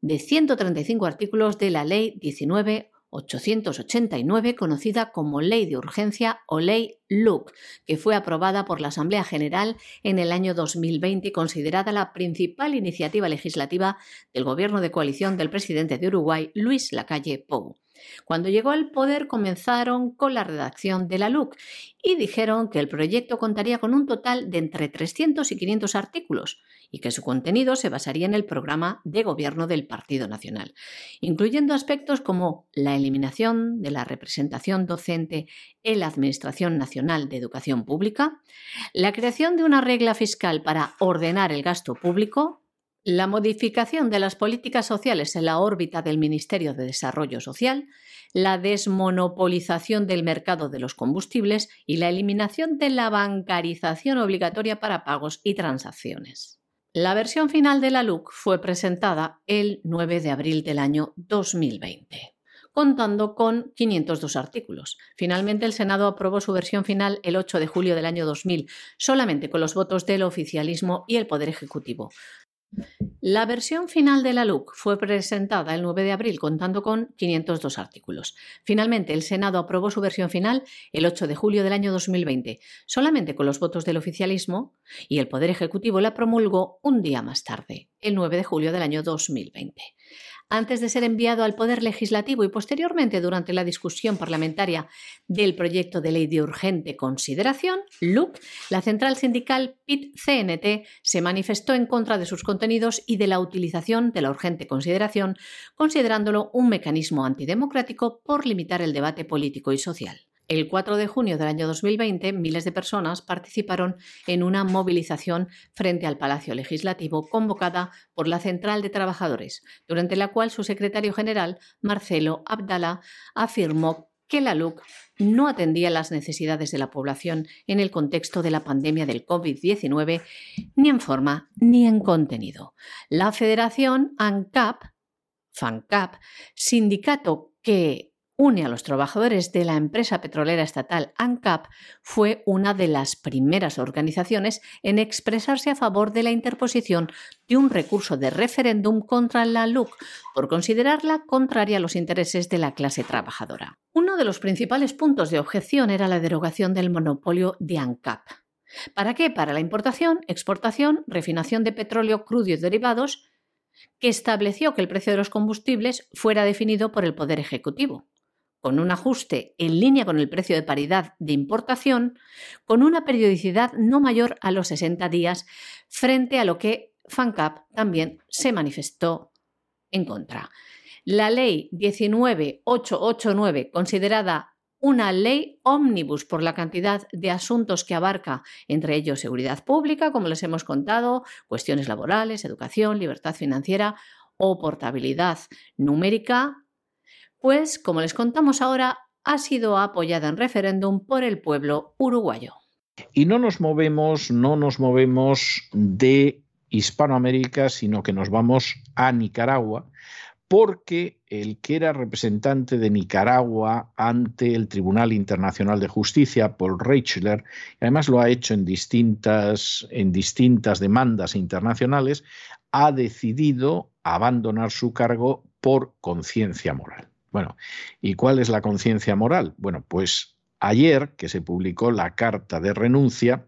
de 135 artículos de la Ley 19 889, conocida como Ley de Urgencia o Ley LUC, que fue aprobada por la Asamblea General en el año 2020 y considerada la principal iniciativa legislativa del gobierno de coalición del presidente de Uruguay, Luis Lacalle Pou. Cuando llegó al poder comenzaron con la redacción de la LUC y dijeron que el proyecto contaría con un total de entre 300 y 500 artículos y que su contenido se basaría en el programa de gobierno del Partido Nacional, incluyendo aspectos como la eliminación de la representación docente en la Administración Nacional de Educación Pública, la creación de una regla fiscal para ordenar el gasto público, la modificación de las políticas sociales en la órbita del Ministerio de Desarrollo Social, la desmonopolización del mercado de los combustibles y la eliminación de la bancarización obligatoria para pagos y transacciones. La versión final de la LUC fue presentada el 9 de abril del año 2020 contando con 502 artículos. Finalmente, el Senado aprobó su versión final el 8 de julio del año 2000, solamente con los votos del oficialismo y el Poder Ejecutivo. La versión final de la LUC fue presentada el 9 de abril contando con 502 artículos. Finalmente, el Senado aprobó su versión final el 8 de julio del año 2020, solamente con los votos del oficialismo, y el Poder Ejecutivo la promulgó un día más tarde, el 9 de julio del año 2020 antes de ser enviado al Poder Legislativo y posteriormente durante la discusión parlamentaria del proyecto de ley de urgente consideración, LUC, la central sindical PIT-CNT se manifestó en contra de sus contenidos y de la utilización de la urgente consideración, considerándolo un mecanismo antidemocrático por limitar el debate político y social. El 4 de junio del año 2020, miles de personas participaron en una movilización frente al Palacio Legislativo convocada por la Central de Trabajadores, durante la cual su secretario general, Marcelo Abdala, afirmó que la LUC no atendía las necesidades de la población en el contexto de la pandemia del COVID-19, ni en forma ni en contenido. La Federación ANCAP, FANCAP, sindicato que une a los trabajadores de la empresa petrolera estatal ANCAP, fue una de las primeras organizaciones en expresarse a favor de la interposición de un recurso de referéndum contra la LUC por considerarla contraria a los intereses de la clase trabajadora. Uno de los principales puntos de objeción era la derogación del monopolio de ANCAP. ¿Para qué? Para la importación, exportación, refinación de petróleo crudo y derivados, que estableció que el precio de los combustibles fuera definido por el Poder Ejecutivo con un ajuste en línea con el precio de paridad de importación, con una periodicidad no mayor a los 60 días, frente a lo que FANCAP también se manifestó en contra. La ley 19889, considerada una ley ómnibus por la cantidad de asuntos que abarca, entre ellos seguridad pública, como les hemos contado, cuestiones laborales, educación, libertad financiera o portabilidad numérica, pues, como les contamos ahora, ha sido apoyada en referéndum por el pueblo uruguayo. Y no nos movemos, no nos movemos de Hispanoamérica, sino que nos vamos a Nicaragua, porque el que era representante de Nicaragua ante el Tribunal Internacional de Justicia, Paul Reichler, además lo ha hecho en distintas, en distintas demandas internacionales, ha decidido abandonar su cargo por conciencia moral. Bueno, ¿y cuál es la conciencia moral? Bueno, pues ayer que se publicó la carta de renuncia,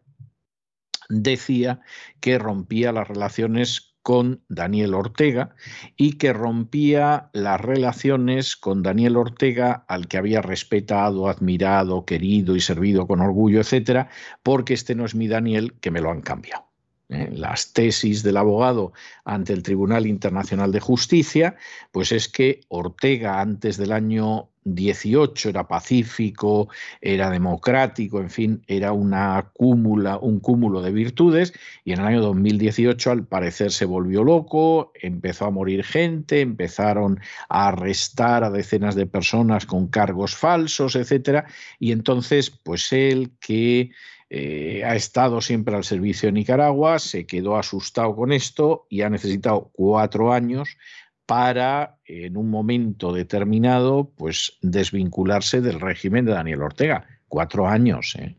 decía que rompía las relaciones con Daniel Ortega y que rompía las relaciones con Daniel Ortega, al que había respetado, admirado, querido y servido con orgullo, etcétera, porque este no es mi Daniel, que me lo han cambiado. ¿Eh? las tesis del abogado ante el Tribunal Internacional de Justicia, pues es que Ortega antes del año 18 era pacífico, era democrático, en fin, era una cúmula, un cúmulo de virtudes y en el año 2018 al parecer se volvió loco, empezó a morir gente, empezaron a arrestar a decenas de personas con cargos falsos, etcétera, y entonces pues él que eh, ha estado siempre al servicio de Nicaragua, se quedó asustado con esto y ha necesitado cuatro años para, en un momento determinado, pues desvincularse del régimen de Daniel Ortega. Cuatro años, ¿eh?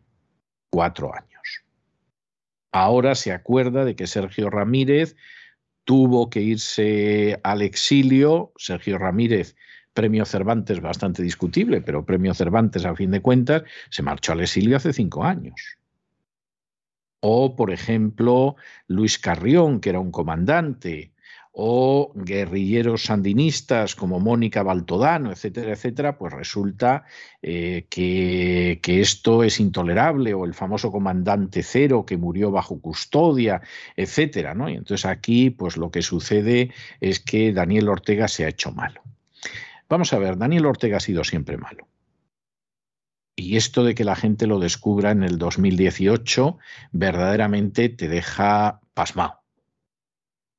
Cuatro años. Ahora se acuerda de que Sergio Ramírez tuvo que irse al exilio. Sergio Ramírez, premio Cervantes bastante discutible, pero premio Cervantes a fin de cuentas, se marchó al exilio hace cinco años. O, por ejemplo, Luis Carrión, que era un comandante, o guerrilleros sandinistas como Mónica Baltodano, etcétera, etcétera, pues resulta eh, que, esto es intolerable, o el famoso comandante Cero que murió bajo custodia, etcétera, ¿no? Y entonces aquí, pues lo que sucede es que Daniel Ortega se ha hecho malo. Vamos a ver, Daniel Ortega ha sido siempre malo. Y esto de que la gente lo descubra en el 2018 verdaderamente te deja pasmado.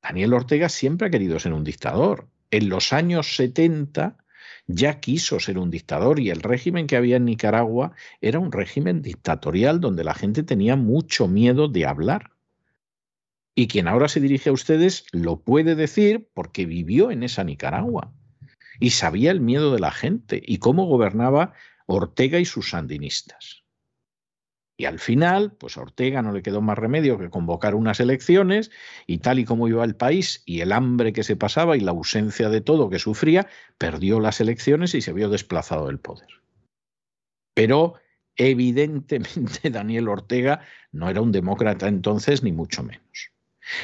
Daniel Ortega siempre ha querido ser un dictador. En los años 70 ya quiso ser un dictador y el régimen que había en Nicaragua era un régimen dictatorial donde la gente tenía mucho miedo de hablar. Y quien ahora se dirige a ustedes lo puede decir porque vivió en esa Nicaragua y sabía el miedo de la gente y cómo gobernaba Ortega y sus sandinistas. Y al final, pues a Ortega no le quedó más remedio que convocar unas elecciones y tal y como iba el país y el hambre que se pasaba y la ausencia de todo que sufría, perdió las elecciones y se vio desplazado del poder. Pero evidentemente Daniel Ortega no era un demócrata entonces, ni mucho menos.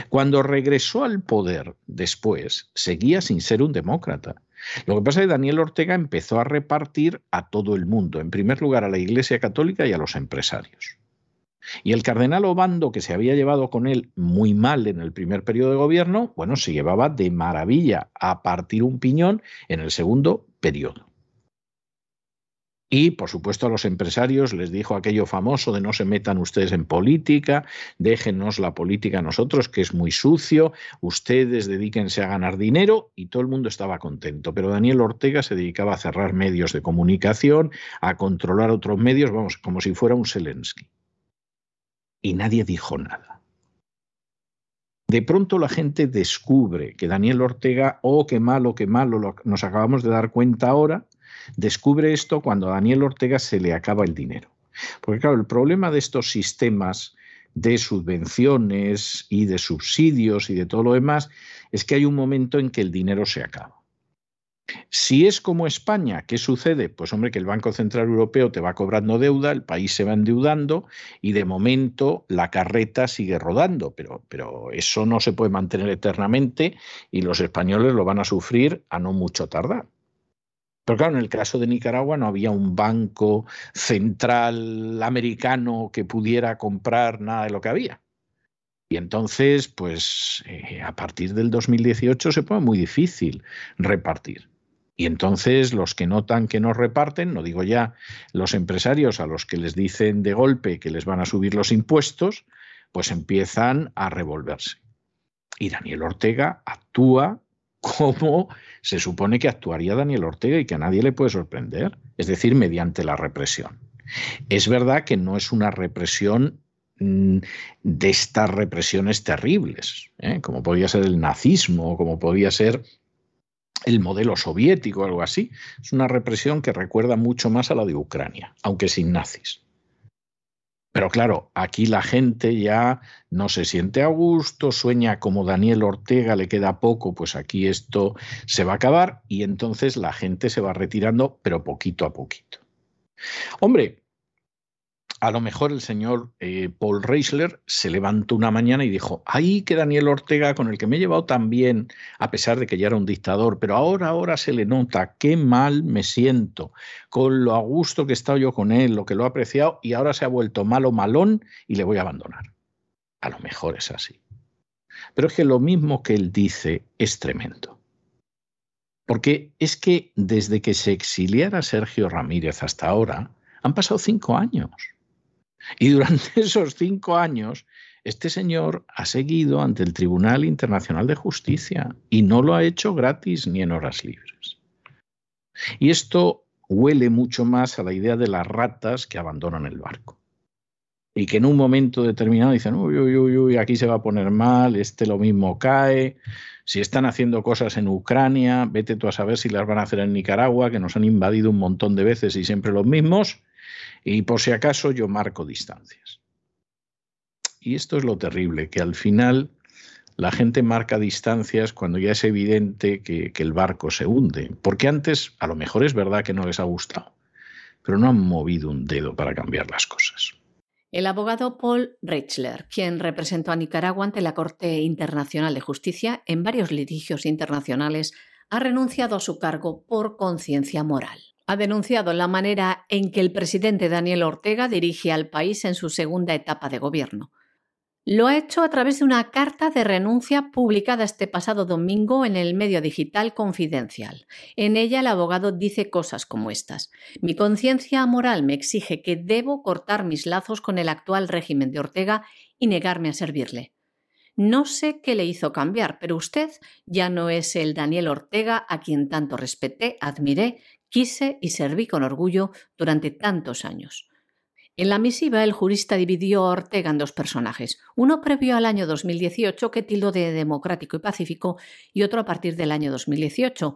Cuando regresó al poder después, seguía sin ser un demócrata lo que pasa es que Daniel Ortega empezó a repartir a todo el mundo, en primer lugar a la Iglesia Católica y a los empresarios. Y el cardenal Obando, que se había llevado con él muy mal en el primer periodo de gobierno, bueno, se llevaba de maravilla a partir un piñón en el segundo periodo. Y, por supuesto, a los empresarios les dijo aquello famoso de no se metan ustedes en política, déjenos la política a nosotros, que es muy sucio, ustedes dedíquense a ganar dinero y todo el mundo estaba contento. Pero Daniel Ortega se dedicaba a cerrar medios de comunicación, a controlar otros medios, vamos, como si fuera un Zelensky. Y nadie dijo nada. De pronto la gente descubre que Daniel Ortega, oh, qué malo, qué malo, nos acabamos de dar cuenta ahora, Descubre esto cuando a Daniel Ortega se le acaba el dinero. Porque claro, el problema de estos sistemas de subvenciones y de subsidios y de todo lo demás es que hay un momento en que el dinero se acaba. Si es como España, ¿qué sucede? Pues hombre, que el Banco Central Europeo te va cobrando deuda, el país se va endeudando y de momento la carreta sigue rodando, pero, pero eso no se puede mantener eternamente y los españoles lo van a sufrir a no mucho tardar. Pero claro, en el caso de Nicaragua no había un banco central americano que pudiera comprar nada de lo que había. Y entonces, pues eh, a partir del 2018 se pone muy difícil repartir. Y entonces los que notan que no reparten, no digo ya los empresarios a los que les dicen de golpe que les van a subir los impuestos, pues empiezan a revolverse. Y Daniel Ortega actúa como se supone que actuaría Daniel Ortega y que a nadie le puede sorprender, es decir, mediante la represión. Es verdad que no es una represión mm, de estas represiones terribles, ¿eh? como podía ser el nazismo, como podía ser el modelo soviético algo así. Es una represión que recuerda mucho más a la de Ucrania, aunque sin nazis. Pero claro, aquí la gente ya no se siente a gusto, sueña como Daniel Ortega, le queda poco, pues aquí esto se va a acabar y entonces la gente se va retirando, pero poquito a poquito. Hombre, a lo mejor el señor eh, Paul Reisler se levantó una mañana y dijo, ay, que Daniel Ortega, con el que me he llevado tan bien, a pesar de que ya era un dictador, pero ahora, ahora se le nota, qué mal me siento, con lo a gusto que he estado yo con él, lo que lo he apreciado, y ahora se ha vuelto malo, malón, y le voy a abandonar. A lo mejor es así. Pero es que lo mismo que él dice es tremendo. Porque es que desde que se exiliara Sergio Ramírez hasta ahora, han pasado cinco años. Y durante esos cinco años, este señor ha seguido ante el Tribunal Internacional de Justicia y no lo ha hecho gratis ni en horas libres. Y esto huele mucho más a la idea de las ratas que abandonan el barco. Y que en un momento determinado dicen, uy, uy, uy, uy, aquí se va a poner mal, este lo mismo cae. Si están haciendo cosas en Ucrania, vete tú a saber si las van a hacer en Nicaragua, que nos han invadido un montón de veces y siempre los mismos. Y por si acaso yo marco distancias. Y esto es lo terrible, que al final la gente marca distancias cuando ya es evidente que, el barco se hunde. Porque antes a lo mejor es verdad que no les ha gustado, pero no han movido un dedo para cambiar las cosas. El abogado Paul Reichler, quien representó a Nicaragua ante la Corte Internacional de Justicia en varios litigios internacionales, ha renunciado a su cargo por conciencia moral. Ha denunciado la manera en que el presidente Daniel Ortega dirige al país en su segunda etapa de gobierno. Lo ha hecho a través de una carta de renuncia publicada este pasado domingo en el medio digital Confidencial. En ella el abogado dice cosas como estas. Mi conciencia moral me exige que debo cortar mis lazos con el actual régimen de Ortega y negarme a servirle. No sé qué le hizo cambiar, pero usted ya no es el Daniel Ortega a quien tanto respeté, admiré, quise y serví con orgullo durante tantos años. En la misiva, el jurista dividió a Ortega en dos personajes, uno previo al año 2018 que tildó de democrático y pacífico y otro a partir del año 2018,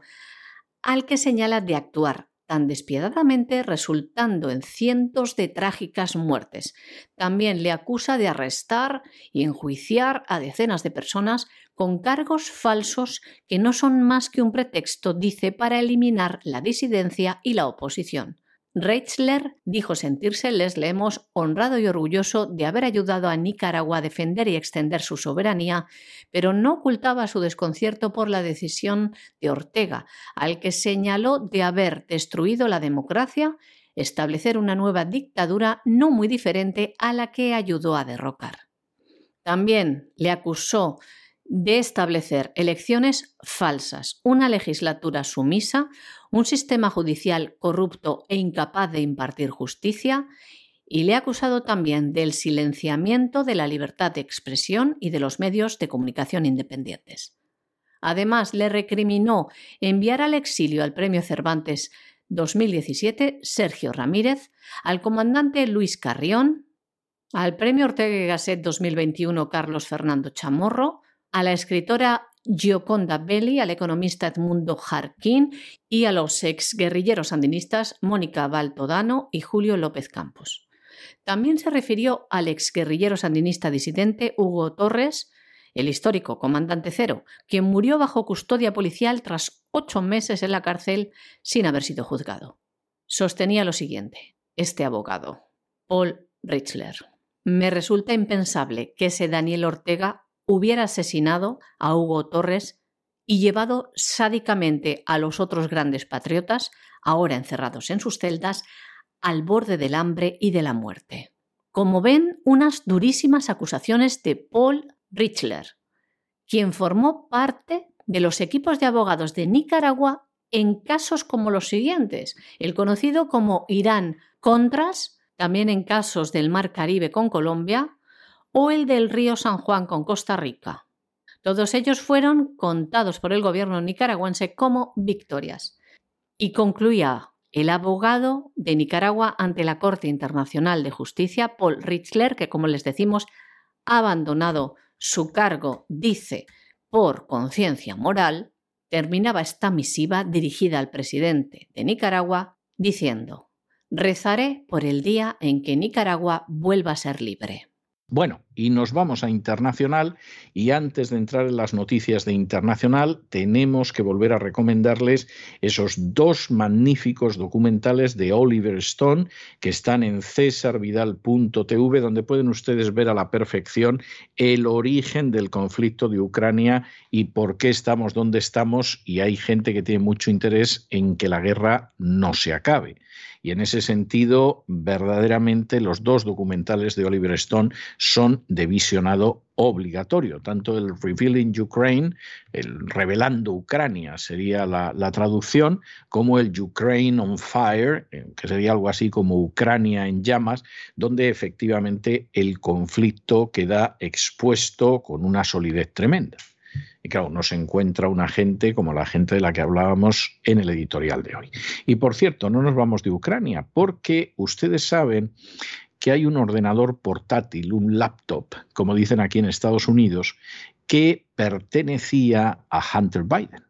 al que señala de actuar tan despiadadamente resultando en cientos de trágicas muertes. También le acusa de arrestar y enjuiciar a decenas de personas con cargos falsos que no son más que un pretexto, dice, para eliminar la disidencia y la oposición. Reichler dijo sentirse, les leemos, honrado y orgulloso de haber ayudado a Nicaragua a defender y extender su soberanía, pero no ocultaba su desconcierto por la decisión de Ortega, al que señaló de haber destruido la democracia, establecer una nueva dictadura no muy diferente a la que ayudó a derrocar. También le acusó de establecer elecciones falsas, una legislatura sumisa, un sistema judicial corrupto e incapaz de impartir justicia, y le ha acusado también del silenciamiento de la libertad de expresión y de los medios de comunicación independientes. Además, le recriminó enviar al exilio al Premio Cervantes 2017 Sergio Ramírez, al comandante Luis Carrión, al Premio Ortega y Gasset 2021 Carlos Fernando Chamorro, a la escritora Gioconda Belli, al economista Edmundo Jarquín y a los exguerrilleros sandinistas Mónica Baltodano y Julio López Campos. También se refirió al exguerrillero sandinista disidente Hugo Torres, el histórico comandante Cero, quien murió bajo custodia policial tras ocho meses en la cárcel sin haber sido juzgado. Sostenía lo siguiente, este abogado, Paul Richler. Me resulta impensable que ese Daniel Ortega hubiera asesinado a Hugo Torres y llevado sádicamente a los otros grandes patriotas, ahora encerrados en sus celdas, al borde del hambre y de la muerte. Como ven, unas durísimas acusaciones de Paul Richler, quien formó parte de los equipos de abogados de Nicaragua en casos como los siguientes, el conocido como Irán Contras, también en casos del Mar Caribe con Colombia, o el del río San Juan con Costa Rica. Todos ellos fueron contados por el gobierno nicaragüense como victorias. Y concluía el abogado de Nicaragua ante la Corte Internacional de Justicia, Paul Richler, que como les decimos, ha abandonado su cargo, dice, por conciencia moral, terminaba esta misiva dirigida al presidente de Nicaragua diciendo, rezaré por el día en que Nicaragua vuelva a ser libre. Bueno, y nos vamos a internacional y antes de entrar en las noticias de internacional tenemos que volver a recomendarles esos dos magníficos documentales de Oliver Stone que están en cesarvidal.tv donde pueden ustedes ver a la perfección el origen del conflicto de Ucrania y por qué estamos donde estamos y hay gente que tiene mucho interés en que la guerra no se acabe. Y en ese sentido, verdaderamente los dos documentales de Oliver Stone son de visionado obligatorio, tanto el Revealing Ukraine, el Revelando Ucrania sería la, la, traducción, como el Ukraine on Fire, eh, que sería algo así como Ucrania en llamas, donde efectivamente el conflicto queda expuesto con una solidez tremenda. Y claro, no se encuentra una gente como la gente de la que hablábamos en el editorial de hoy. Y por cierto, no nos vamos de Ucrania, porque ustedes saben que hay un ordenador portátil, un laptop, como dicen aquí en Estados Unidos, que pertenecía a Hunter Biden,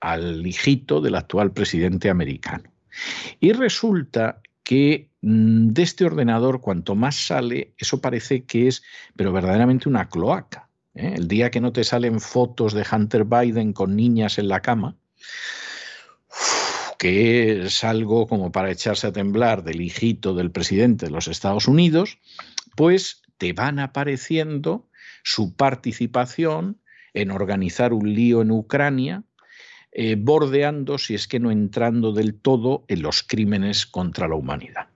al hijito del actual presidente americano. Y resulta que mm, de este ordenador, cuanto más sale, eso parece que es, pero verdaderamente una cloaca. ¿Eh? El día que no te salen fotos de Hunter Biden con niñas en la cama, que es algo como para echarse a temblar del hijito del presidente de los Estados Unidos, pues te van apareciendo su participación en organizar un lío en Ucrania, eh, bordeando, si es que no entrando del todo, en los crímenes contra la humanidad.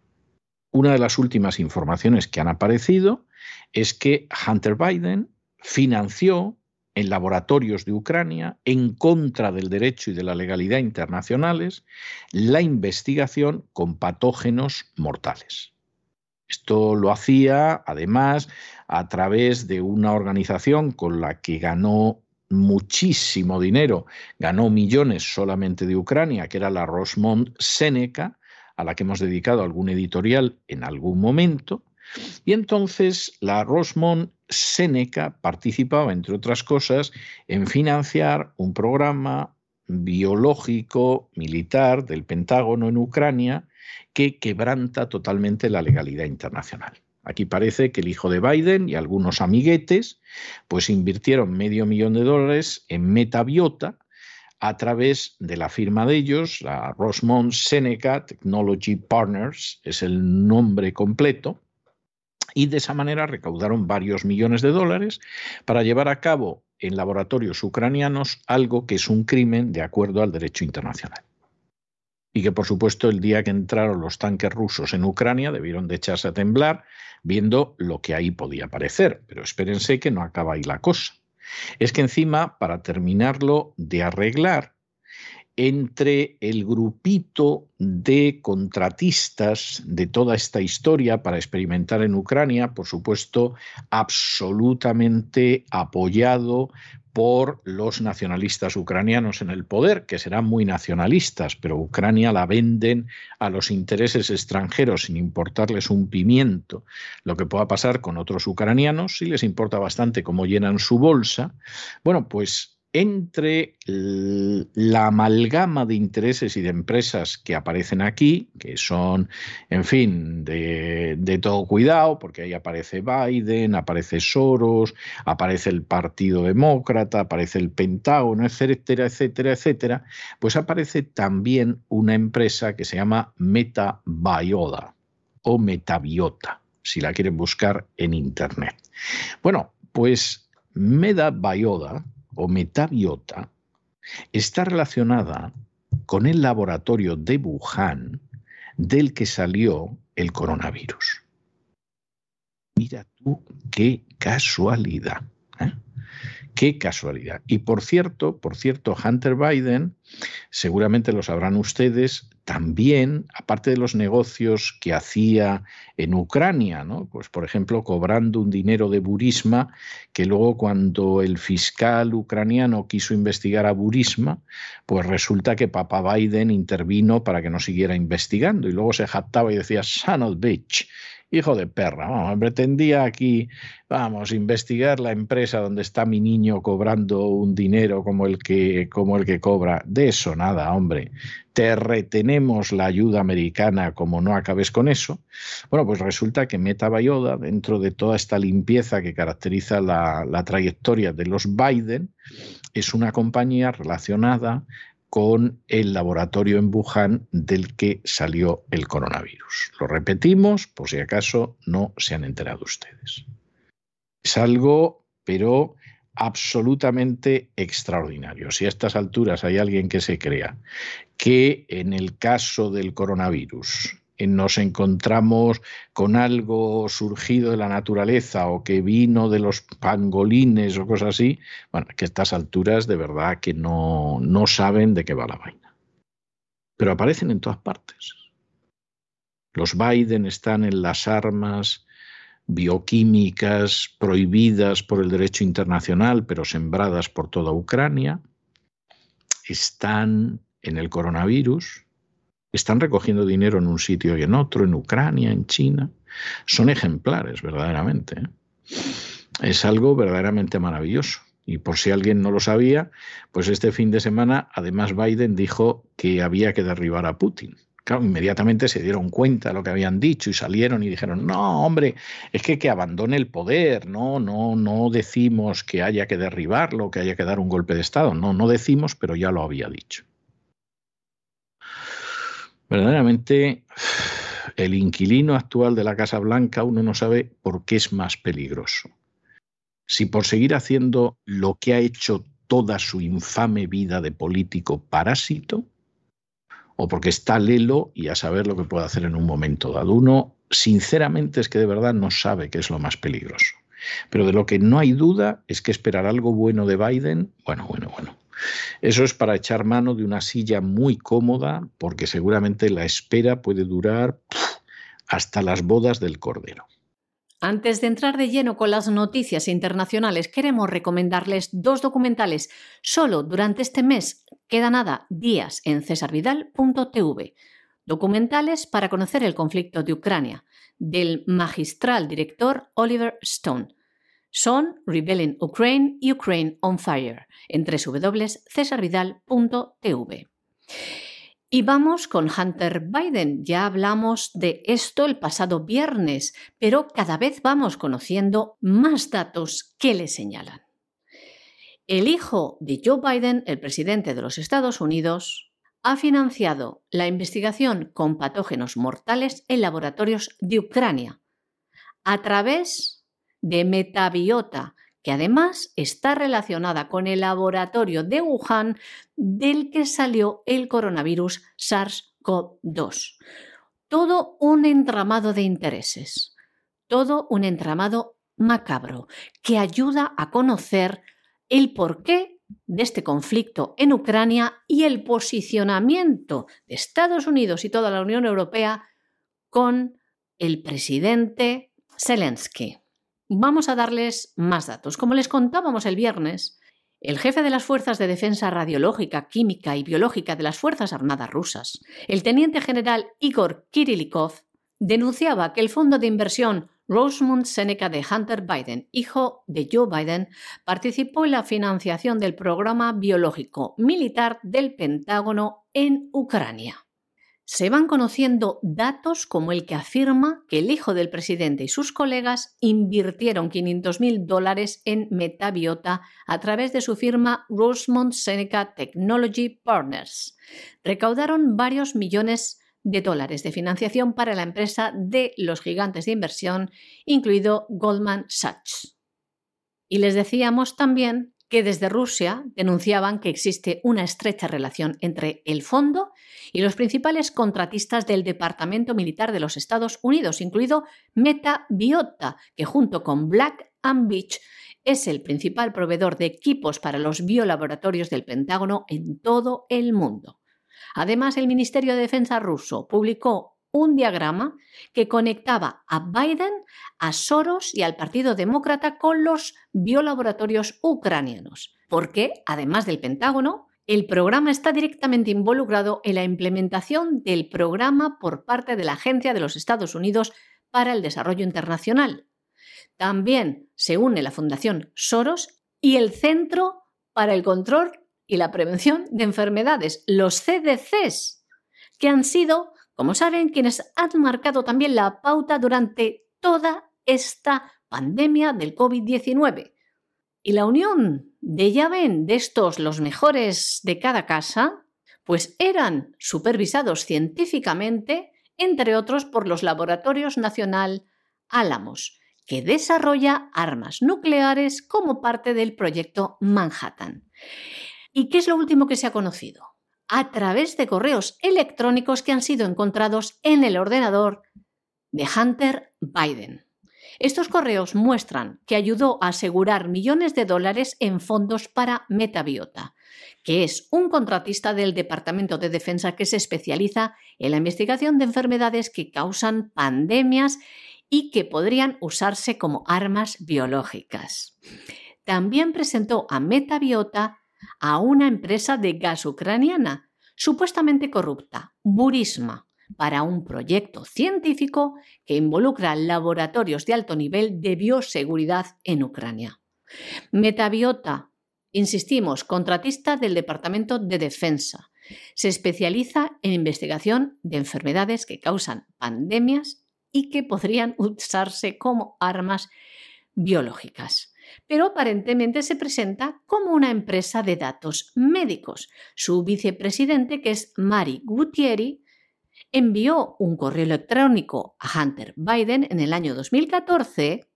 Una de las últimas informaciones que han aparecido es que Hunter Biden financió en laboratorios de Ucrania, en contra del derecho y de la legalidad internacionales, la investigación con patógenos mortales. Esto lo hacía, además, a través de una organización con la que ganó muchísimo dinero, ganó millones solamente de Ucrania, que era la Rosmont Seneca, a la que hemos dedicado algún editorial en algún momento. Y entonces la Rosmont Seneca participaba, entre otras cosas, en financiar un programa biológico militar del Pentágono en Ucrania que quebranta totalmente la legalidad internacional. Aquí parece que el hijo de Biden y algunos amiguetes pues invirtieron medio millón de dólares en Metabiota a través de la firma de ellos, la Rosmont Seneca Technology Partners, es el nombre completo, y de esa manera recaudaron varios millones de dólares para llevar a cabo en laboratorios ucranianos algo que es un crimen de acuerdo al derecho internacional y que por supuesto el día que entraron los tanques rusos en Ucrania debieron de echarse a temblar viendo lo que ahí podía parecer. Pero espérense que no acaba ahí la cosa. Es que encima, para terminarlo de arreglar, entre el grupito de contratistas de toda esta historia para experimentar en Ucrania, por supuesto, absolutamente apoyado por los nacionalistas ucranianos en el poder, que serán muy nacionalistas, pero Ucrania la venden a los intereses extranjeros sin importarles un pimiento. Lo que pueda pasar con otros ucranianos, si les importa bastante cómo llenan su bolsa, bueno, pues entre la amalgama de intereses y de empresas que aparecen aquí, que son, en fin, de, todo cuidado, porque ahí aparece Biden, aparece Soros, aparece el Partido Demócrata, aparece el Pentágono, etcétera, etcétera, etcétera, pues aparece también una empresa que se llama MetaBioda o Metabiota, si la quieren buscar en Internet. Bueno, pues MetaBioda o metabiota está relacionada con el laboratorio de Wuhan del que salió el coronavirus. Mira tú qué casualidad. Qué casualidad. Y por cierto, por cierto, Hunter Biden, seguramente lo sabrán ustedes, también, aparte de los negocios que hacía en Ucrania, ¿no? pues por ejemplo, cobrando un dinero de Burisma, que luego cuando el fiscal ucraniano quiso investigar a Burisma, pues resulta que Papa Biden intervino para que no siguiera investigando y luego se jactaba y decía, son of bitch, hijo de perra, vamos, pretendía aquí, vamos, investigar la empresa donde está mi niño cobrando un dinero como el que, como el que cobra. De eso nada, hombre. Te retenemos la ayuda americana como no acabes con eso. Bueno, pues resulta que Meta Bayoda, dentro de toda esta limpieza que caracteriza la, la trayectoria de los Biden, es una compañía relacionada con el laboratorio en Wuhan del que salió el coronavirus. Lo repetimos por si acaso no se han enterado ustedes. Es algo, pero absolutamente extraordinario. Si a estas alturas hay alguien que se crea que en el caso del coronavirus nos encontramos con algo surgido de la naturaleza o que vino de los pangolines o cosas así, bueno, que a estas alturas de verdad que no, no saben de qué va la vaina. Pero aparecen en todas partes. Los Biden están en las armas bioquímicas prohibidas por el derecho internacional, pero sembradas por toda Ucrania. Están en el coronavirus, están recogiendo dinero en un sitio y en otro, en Ucrania, en China. Son ejemplares, verdaderamente. ¿eh? Es algo verdaderamente maravilloso. Y por si alguien no lo sabía, pues este fin de semana, además, Biden dijo que había que derribar a Putin. Claro, inmediatamente se dieron cuenta de lo que habían dicho y salieron y dijeron, no, hombre, es que que abandone el poder, no, no, no decimos que haya que derribarlo, que haya que dar un golpe de Estado, no, no decimos, pero ya lo había dicho verdaderamente el inquilino actual de la Casa Blanca, uno no sabe por qué es más peligroso. Si por seguir haciendo lo que ha hecho toda su infame vida de político parásito, o porque está lelo y a saber lo que puede hacer en un momento dado. Uno, sinceramente, es que de verdad no sabe qué es lo más peligroso. Pero de lo que no hay duda es que esperar algo bueno de Biden, bueno, bueno, bueno. Eso es para echar mano de una silla muy cómoda, porque seguramente la espera puede durar hasta las bodas del Cordero. Antes de entrar de lleno con las noticias internacionales, queremos recomendarles dos documentales. Solo durante este mes, queda nada, días en cesarvidal.tv. Documentales para conocer el conflicto de Ucrania, del magistral director Oliver Stone. Son Rebelling Ukraine y Ukraine on Fire en www.cesarvidal.tv. Y vamos con Hunter Biden. Ya hablamos de esto el pasado viernes, pero cada vez vamos conociendo más datos que le señalan. El hijo de Joe Biden, el presidente de los Estados Unidos, ha financiado la investigación con patógenos mortales en laboratorios de Ucrania a través de Metabiota, que además está relacionada con el laboratorio de Wuhan del que salió el coronavirus SARS-CoV-2. Todo un entramado de intereses, todo un entramado macabro que ayuda a conocer el porqué de este conflicto en Ucrania y el posicionamiento de Estados Unidos y toda la Unión Europea con el presidente Zelensky. Vamos a darles más datos. Como les contábamos el viernes, el jefe de las Fuerzas de Defensa Radiológica, Química y Biológica de las Fuerzas Armadas rusas, el teniente general Igor Kirilikov, denunciaba que el fondo de inversión Rosemont Seneca de Hunter Biden, hijo de Joe Biden, participó en la financiación del programa biológico militar del Pentágono en Ucrania se van conociendo datos como el que afirma que el hijo del presidente y sus colegas invirtieron 500 mil dólares en Metabiota a través de su firma Rosemont Seneca Technology Partners. Recaudaron varios millones de dólares de financiación para la empresa de los gigantes de inversión, incluido Goldman Sachs. Y les decíamos también que desde Rusia denunciaban que existe una estrecha relación entre el fondo y los principales contratistas del Departamento Militar de los Estados Unidos, incluido Meta Biota, que junto con Black and Beach es el principal proveedor de equipos para los biolaboratorios del Pentágono en todo el mundo. Además, el Ministerio de Defensa ruso publicó un diagrama que conectaba a Biden, a Soros y al Partido Demócrata con los biolaboratorios ucranianos, porque, además del Pentágono, el programa está directamente involucrado en la implementación del programa por parte de la Agencia de los Estados Unidos para el Desarrollo Internacional. También se une la Fundación Soros y el Centro para el Control y la Prevención de Enfermedades, los CDCs, que han sido como saben, quienes han marcado también la pauta durante toda esta pandemia del COVID-19. Y la unión de ya ven de estos los mejores de cada casa, pues eran supervisados científicamente, entre otros por los Laboratorios Nacional Álamos, que desarrolla armas nucleares como parte del proyecto Manhattan. ¿Y qué es lo último que se ha conocido? A través de correos electrónicos que han sido encontrados en el ordenador de Hunter Biden. Estos correos muestran que ayudó a asegurar millones de dólares en fondos para Metabiota, que es un contratista del Departamento de Defensa que se especializa en la investigación de enfermedades que causan pandemias y que podrían usarse como armas biológicas. También presentó a Metabiota a una empresa de gas ucraniana, supuestamente corrupta, Burisma, para un proyecto científico que involucra laboratorios de alto nivel de bioseguridad en Ucrania. Metabiota, insistimos, contratista del Departamento de Defensa. Se especializa en investigación de enfermedades que causan pandemias y que podrían usarse como armas biológicas pero aparentemente se presenta como una empresa de datos médicos. Su vicepresidente, que es Mari Gutieri, envió un correo electrónico a Hunter Biden en el año 2014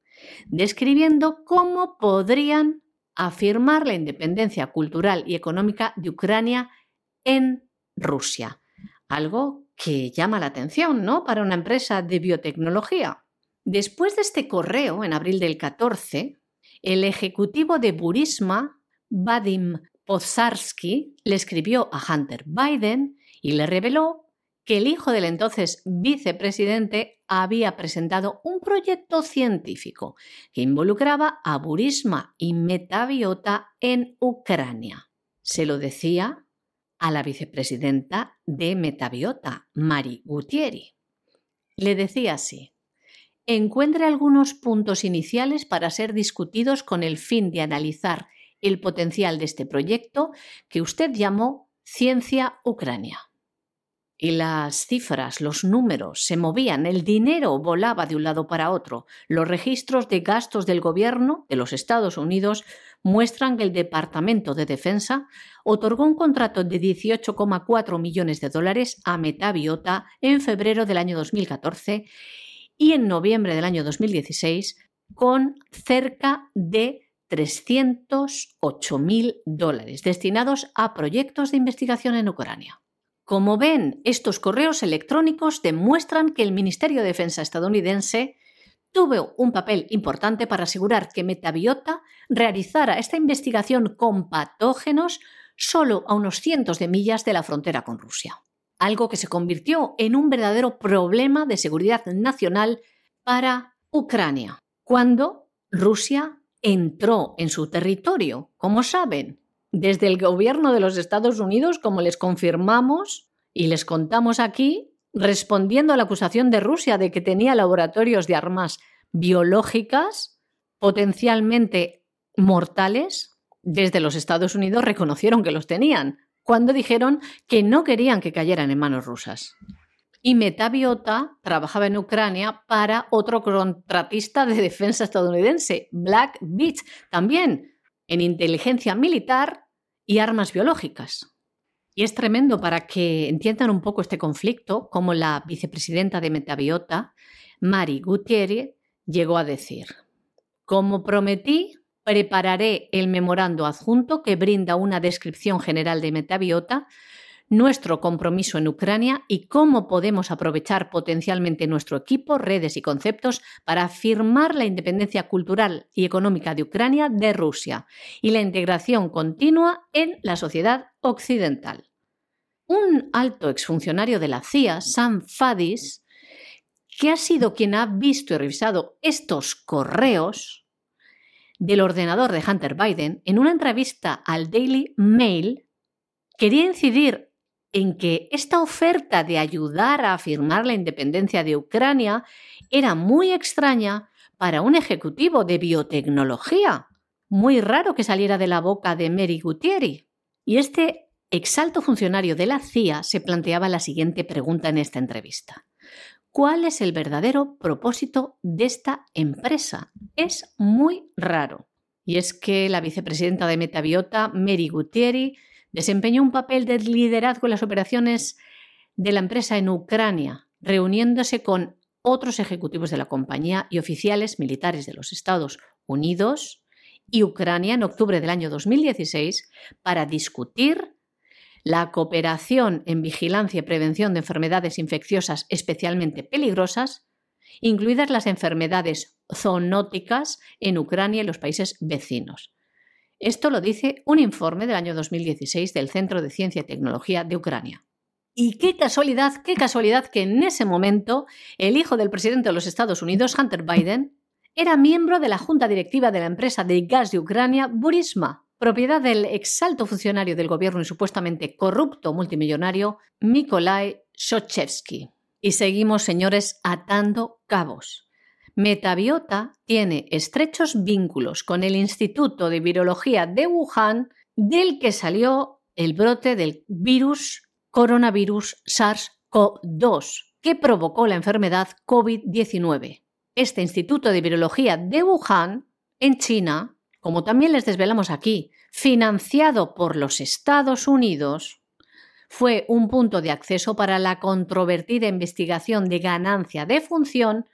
describiendo cómo podrían afirmar la independencia cultural y económica de Ucrania en Rusia. Algo que llama la atención, ¿no? Para una empresa de biotecnología. Después de este correo, en abril del 14, el ejecutivo de Burisma, Vadim Pozarsky, le escribió a Hunter Biden y le reveló que el hijo del entonces vicepresidente había presentado un proyecto científico que involucraba a Burisma y Metabiota en Ucrania. Se lo decía a la vicepresidenta de Metabiota, Mari Gutieri. Le decía así, encuentre algunos puntos iniciales para ser discutidos con el fin de analizar el potencial de este proyecto que usted llamó Ciencia Ucrania y las cifras, los números se movían, el dinero volaba de un lado para otro. Los registros de gastos del gobierno de los Estados Unidos muestran que el Departamento de Defensa otorgó un contrato de 18,4 millones de dólares a Metabiota en febrero del año 2014 y en noviembre del año 2016 con cerca de 308 mil dólares destinados a proyectos de investigación en Ucrania. Como ven, estos correos electrónicos demuestran que el Ministerio de Defensa estadounidense tuvo un papel importante para asegurar que Metabiota realizara esta investigación con patógenos solo a unos cientos de millas de la frontera con Rusia, algo que se convirtió en un verdadero problema de seguridad nacional para Ucrania, cuando Rusia entró en su territorio, como saben, desde el gobierno de los Estados Unidos, como les confirmamos y les contamos aquí, respondiendo a la acusación de Rusia de que tenía laboratorios de armas biológicas potencialmente mortales, desde los Estados Unidos reconocieron que los tenían, cuando dijeron que no querían que cayeran en manos rusas. Y Metabiota trabajaba en Ucrania para otro contratista de defensa estadounidense, Black Beach, también en inteligencia militar y armas biológicas. Y es tremendo para que entiendan un poco este conflicto, como la vicepresidenta de Metabiota, Mari Gutiérrez, llegó a decir, como prometí, prepararé el memorando adjunto que brinda una descripción general de Metabiota nuestro compromiso en Ucrania y cómo podemos aprovechar potencialmente nuestro equipo, redes y conceptos para afirmar la independencia cultural y económica de Ucrania de Rusia y la integración continua en la sociedad occidental. Un alto exfuncionario de la CIA, Sam Fadis, que ha sido quien ha visto y revisado estos correos del ordenador de Hunter Biden, en una entrevista al Daily Mail, quería incidir en que esta oferta de ayudar a afirmar la independencia de Ucrania era muy extraña para un ejecutivo de biotecnología. Muy raro que saliera de la boca de Mary Gutieri. Y este exalto funcionario de la CIA se planteaba la siguiente pregunta en esta entrevista. ¿Cuál es el verdadero propósito de esta empresa? Es muy raro. Y es que la vicepresidenta de Metabiota, Mary Gutieri, Desempeñó un papel de liderazgo en las operaciones de la empresa en Ucrania, reuniéndose con otros ejecutivos de la compañía y oficiales militares de los Estados Unidos y Ucrania en octubre del año 2016 para discutir la cooperación en vigilancia y prevención de enfermedades infecciosas especialmente peligrosas, incluidas las enfermedades zoonóticas en Ucrania y los países vecinos. Esto lo dice un informe del año 2016 del Centro de Ciencia y Tecnología de Ucrania. Y qué casualidad, qué casualidad que en ese momento el hijo del presidente de los Estados Unidos, Hunter Biden, era miembro de la junta directiva de la empresa de gas de Ucrania, Burisma, propiedad del exalto funcionario del gobierno y supuestamente corrupto multimillonario Mikolai Shochevsky. Y seguimos, señores, atando cabos. Metabiota tiene estrechos vínculos con el Instituto de Virología de Wuhan, del que salió el brote del virus coronavirus SARS-CoV-2, que provocó la enfermedad COVID-19. Este Instituto de Virología de Wuhan, en China, como también les desvelamos aquí, financiado por los Estados Unidos, fue un punto de acceso para la controvertida investigación de ganancia de función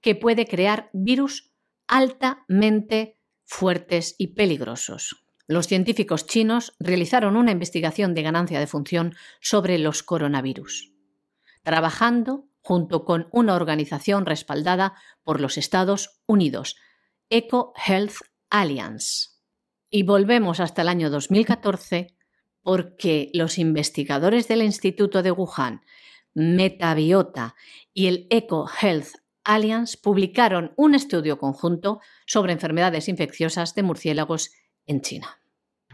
que puede crear virus altamente fuertes y peligrosos. Los científicos chinos realizaron una investigación de ganancia de función sobre los coronavirus, trabajando junto con una organización respaldada por los Estados Unidos, Eco Health Alliance. Y volvemos hasta el año 2014 porque los investigadores del Instituto de Wuhan, Metabiota y el Eco Health Alliance publicaron un estudio conjunto sobre enfermedades infecciosas de murciélagos en China.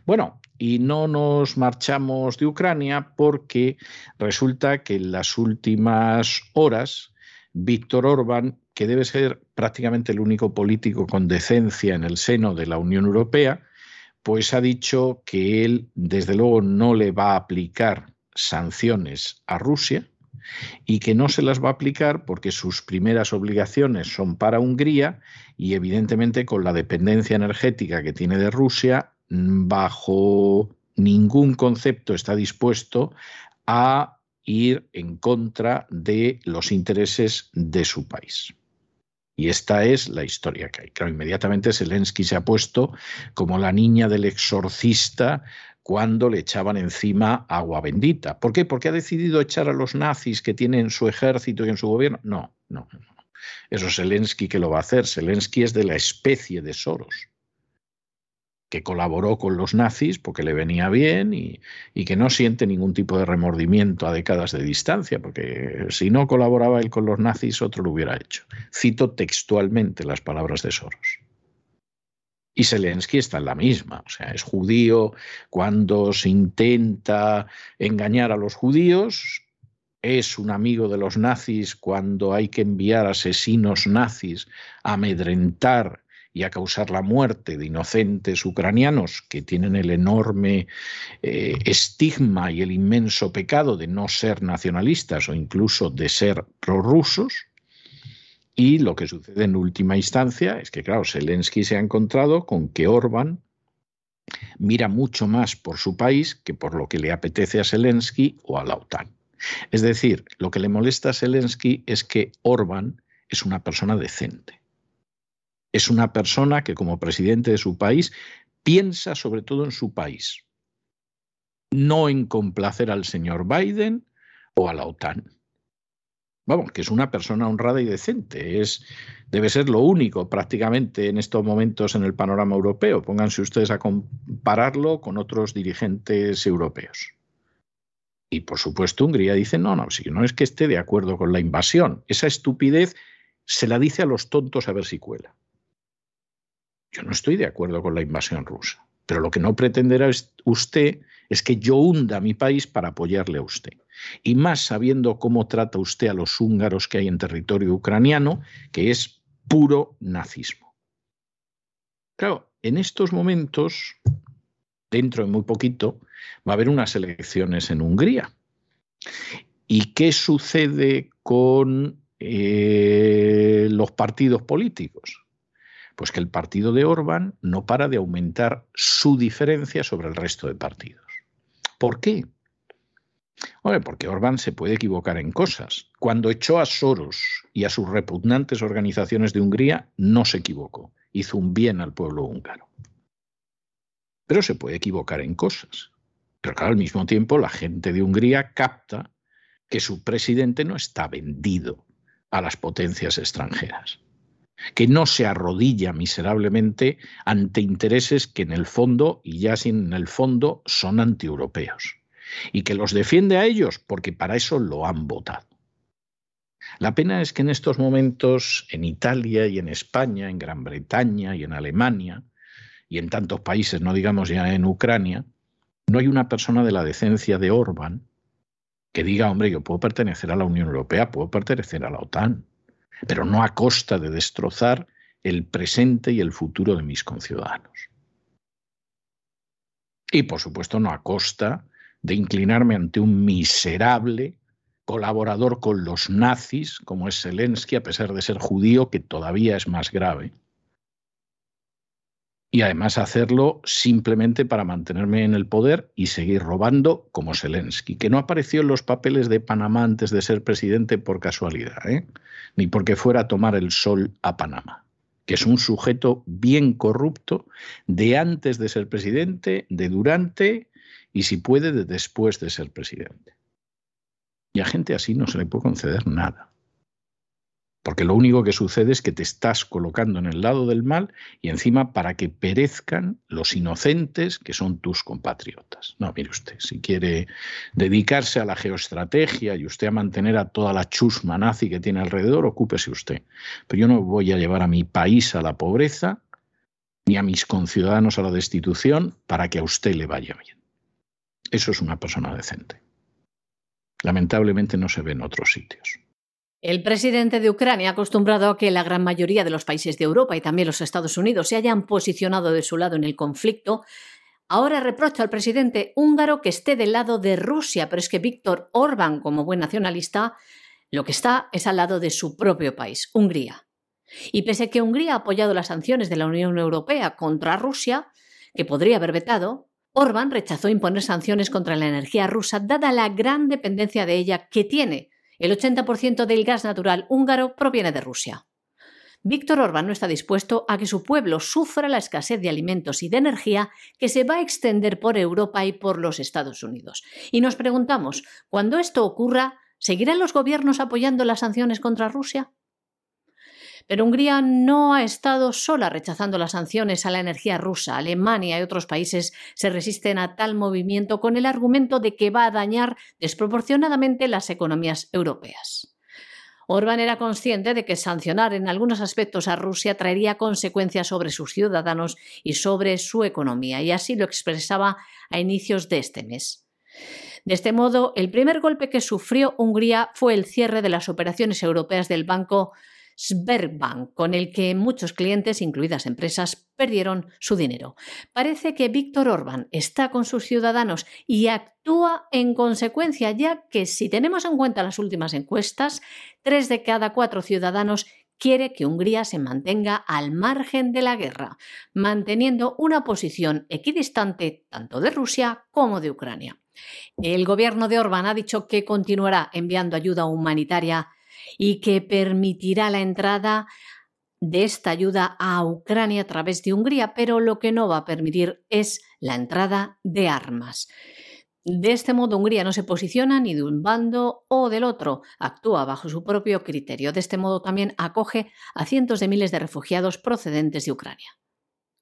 Bueno, y no nos marchamos de Ucrania porque resulta que en las últimas horas Víctor Orbán, que debe ser prácticamente el único político con decencia en el seno de la Unión Europea, pues ha dicho que él, desde luego, no le va a aplicar sanciones a Rusia y que no se las va a aplicar porque sus primeras obligaciones son para Hungría y evidentemente con la dependencia energética que tiene de Rusia, bajo ningún concepto está dispuesto a ir en contra de los intereses de su país. Y esta es la historia que hay. Claro, inmediatamente Zelensky se ha puesto como la niña del exorcista cuando le echaban encima agua bendita. ¿Por qué? Porque ha decidido echar a los nazis que tienen su ejército y en su gobierno. No, no, no. Eso es Zelensky que lo va a hacer. Zelensky es de la especie de Soros que colaboró con los nazis porque le venía bien y, que no siente ningún tipo de remordimiento a décadas de distancia, porque si no colaboraba él con los nazis, otro lo hubiera hecho. Cito textualmente las palabras de Soros. Y Zelensky está en la misma, o sea, es judío cuando se intenta engañar a los judíos, es un amigo de los nazis cuando hay que enviar asesinos nazis a amedrentar y a causar la muerte de inocentes ucranianos que tienen el enorme eh, estigma y el inmenso pecado de no ser nacionalistas o incluso de ser prorrusos. Y lo que sucede en última instancia es que, claro, Zelensky se ha encontrado con que Orbán mira mucho más por su país que por lo que le apetece a Zelensky o a la OTAN. Es decir, lo que le molesta a Zelensky es que Orbán es una persona decente es una persona que como presidente de su país piensa sobre todo en su país, no en complacer al señor Biden o a la OTAN. Vamos, que es una persona honrada y decente. Es, debe ser lo único prácticamente en estos momentos en el panorama europeo. Pónganse ustedes a compararlo con otros dirigentes europeos. Y por supuesto Hungría dice, no, no, si no es que esté de acuerdo con la invasión. Esa estupidez se la dice a los tontos a ver si cuela. Yo no estoy de acuerdo con la invasión rusa, pero lo que no pretenderá usted es que yo hunda mi país para apoyarle a usted. Y más sabiendo cómo trata usted a los húngaros que hay en territorio ucraniano, que es puro nazismo. Claro, en estos momentos, dentro de muy poquito, va a haber unas elecciones en Hungría. ¿Y qué sucede con eh, los partidos políticos? Pues que el partido de Orbán no para de aumentar su diferencia sobre el resto de partidos. ¿Por qué? porque Orbán se puede equivocar en cosas. Cuando echó a Soros y a sus repugnantes organizaciones de Hungría, no se equivocó. Hizo un bien al pueblo húngaro. Pero se puede equivocar en cosas. Pero claro, al mismo tiempo la gente de Hungría capta que su presidente no está vendido a las potencias extranjeras que no se arrodilla miserablemente ante intereses que en el fondo, y ya sin en el fondo, son antieuropeos, y que los defiende a ellos porque para eso lo han votado. La pena es que en estos momentos en Italia y en España, en Gran Bretaña y en Alemania, y en tantos países, no digamos ya en Ucrania, no hay una persona de la decencia de Orbán que diga, hombre, yo puedo pertenecer a la Unión Europea, puedo pertenecer a la OTAN, pero no a costa de destrozar el presente y el futuro de mis conciudadanos. Y por supuesto no a costa de inclinarme ante un miserable colaborador con los nazis, como es Zelensky, a pesar de ser judío, que todavía es más grave. Y además hacerlo simplemente para mantenerme en el poder y seguir robando como Zelensky, que no apareció en los papeles de Panamá antes de ser presidente por casualidad, ¿eh? ni porque fuera a tomar el sol a Panamá, que es un sujeto bien corrupto de antes de ser presidente, de durante y si puede de después de ser presidente. Y a gente así no se le puede conceder nada. Porque lo único que sucede es que te estás colocando en el lado del mal y encima para que perezcan los inocentes que son tus compatriotas. No, mire usted, si quiere dedicarse a la geoestrategia y usted a mantener a toda la chusma nazi que tiene alrededor, ocúpese usted. Pero yo no voy a llevar a mi país a la pobreza ni a mis conciudadanos a la destitución para que a usted le vaya bien. Eso es una persona decente. Lamentablemente no se ve en otros sitios. El presidente de Ucrania, acostumbrado a que la gran mayoría de los países de Europa y también los Estados Unidos se hayan posicionado de su lado en el conflicto, ahora reprocha al presidente húngaro que esté del lado de Rusia, pero es que Víctor Orbán, como buen nacionalista, lo que está es al lado de su propio país, Hungría. Y pese a que Hungría ha apoyado las sanciones de la Unión Europea contra Rusia, que podría haber vetado, Orbán rechazó imponer sanciones contra la energía rusa dada la gran dependencia de ella que tiene el 80% del gas natural húngaro proviene de Rusia. Víctor Orbán no está dispuesto a que su pueblo sufra la escasez de alimentos y de energía que se va a extender por Europa y por los Estados Unidos. Y nos preguntamos, cuando esto ocurra, ¿seguirán los gobiernos apoyando las sanciones contra Rusia? Pero Hungría no ha estado sola rechazando las sanciones a la energía rusa. Alemania y otros países se resisten a tal movimiento con el argumento de que va a dañar desproporcionadamente las economías europeas. Orbán era consciente de que sancionar en algunos aspectos a Rusia traería consecuencias sobre sus ciudadanos y sobre su economía, y así lo expresaba a inicios de este mes. De este modo, el primer golpe que sufrió Hungría fue el cierre de las operaciones europeas del banco Sberbank, con el que muchos clientes, incluidas empresas, perdieron su dinero. Parece que Víctor Orbán está con sus ciudadanos y actúa en consecuencia, ya que si tenemos en cuenta las últimas encuestas, tres de cada cuatro ciudadanos quiere que Hungría se mantenga al margen de la guerra, manteniendo una posición equidistante tanto de Rusia como de Ucrania. El gobierno de Orbán ha dicho que continuará enviando ayuda humanitaria y que permitirá la entrada de esta ayuda a Ucrania a través de Hungría, pero lo que no va a permitir es la entrada de armas. De este modo, Hungría no se posiciona ni de un bando o del otro, actúa bajo su propio criterio. De este modo también acoge a cientos de miles de refugiados procedentes de Ucrania.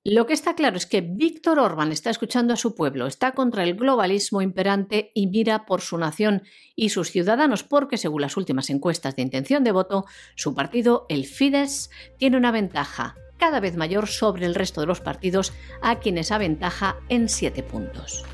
Lo que está claro es que Víctor Orbán está escuchando a su pueblo, está contra el globalismo imperante y mira por su nación y sus ciudadanos porque, según las últimas encuestas de intención de voto, su partido, el Fidesz, tiene una ventaja cada vez mayor sobre el resto de los partidos a quienes aventaja en siete puntos.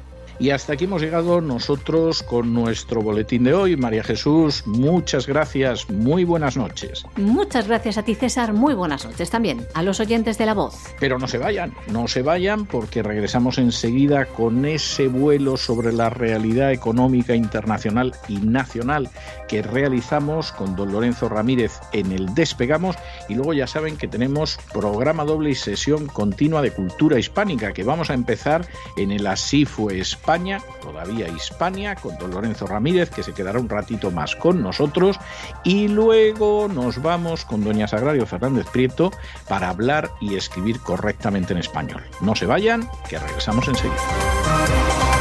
Y hasta aquí hemos llegado nosotros con nuestro boletín de hoy. María Jesús, muchas gracias, muy buenas noches. Muchas gracias a ti, César, muy buenas noches también a los oyentes de la voz. Pero no se vayan, no se vayan porque regresamos enseguida con ese vuelo sobre la realidad económica internacional y nacional que realizamos con don Lorenzo Ramírez en el Despegamos y luego ya saben que tenemos programa doble y sesión continua de cultura hispánica que vamos a empezar en el Así fue España todavía Hispania, con don Lorenzo Ramírez, que se quedará un ratito más con nosotros, y luego nos vamos con doña Sagrario Fernández Prieto para hablar y escribir correctamente en español. No se vayan, que regresamos enseguida.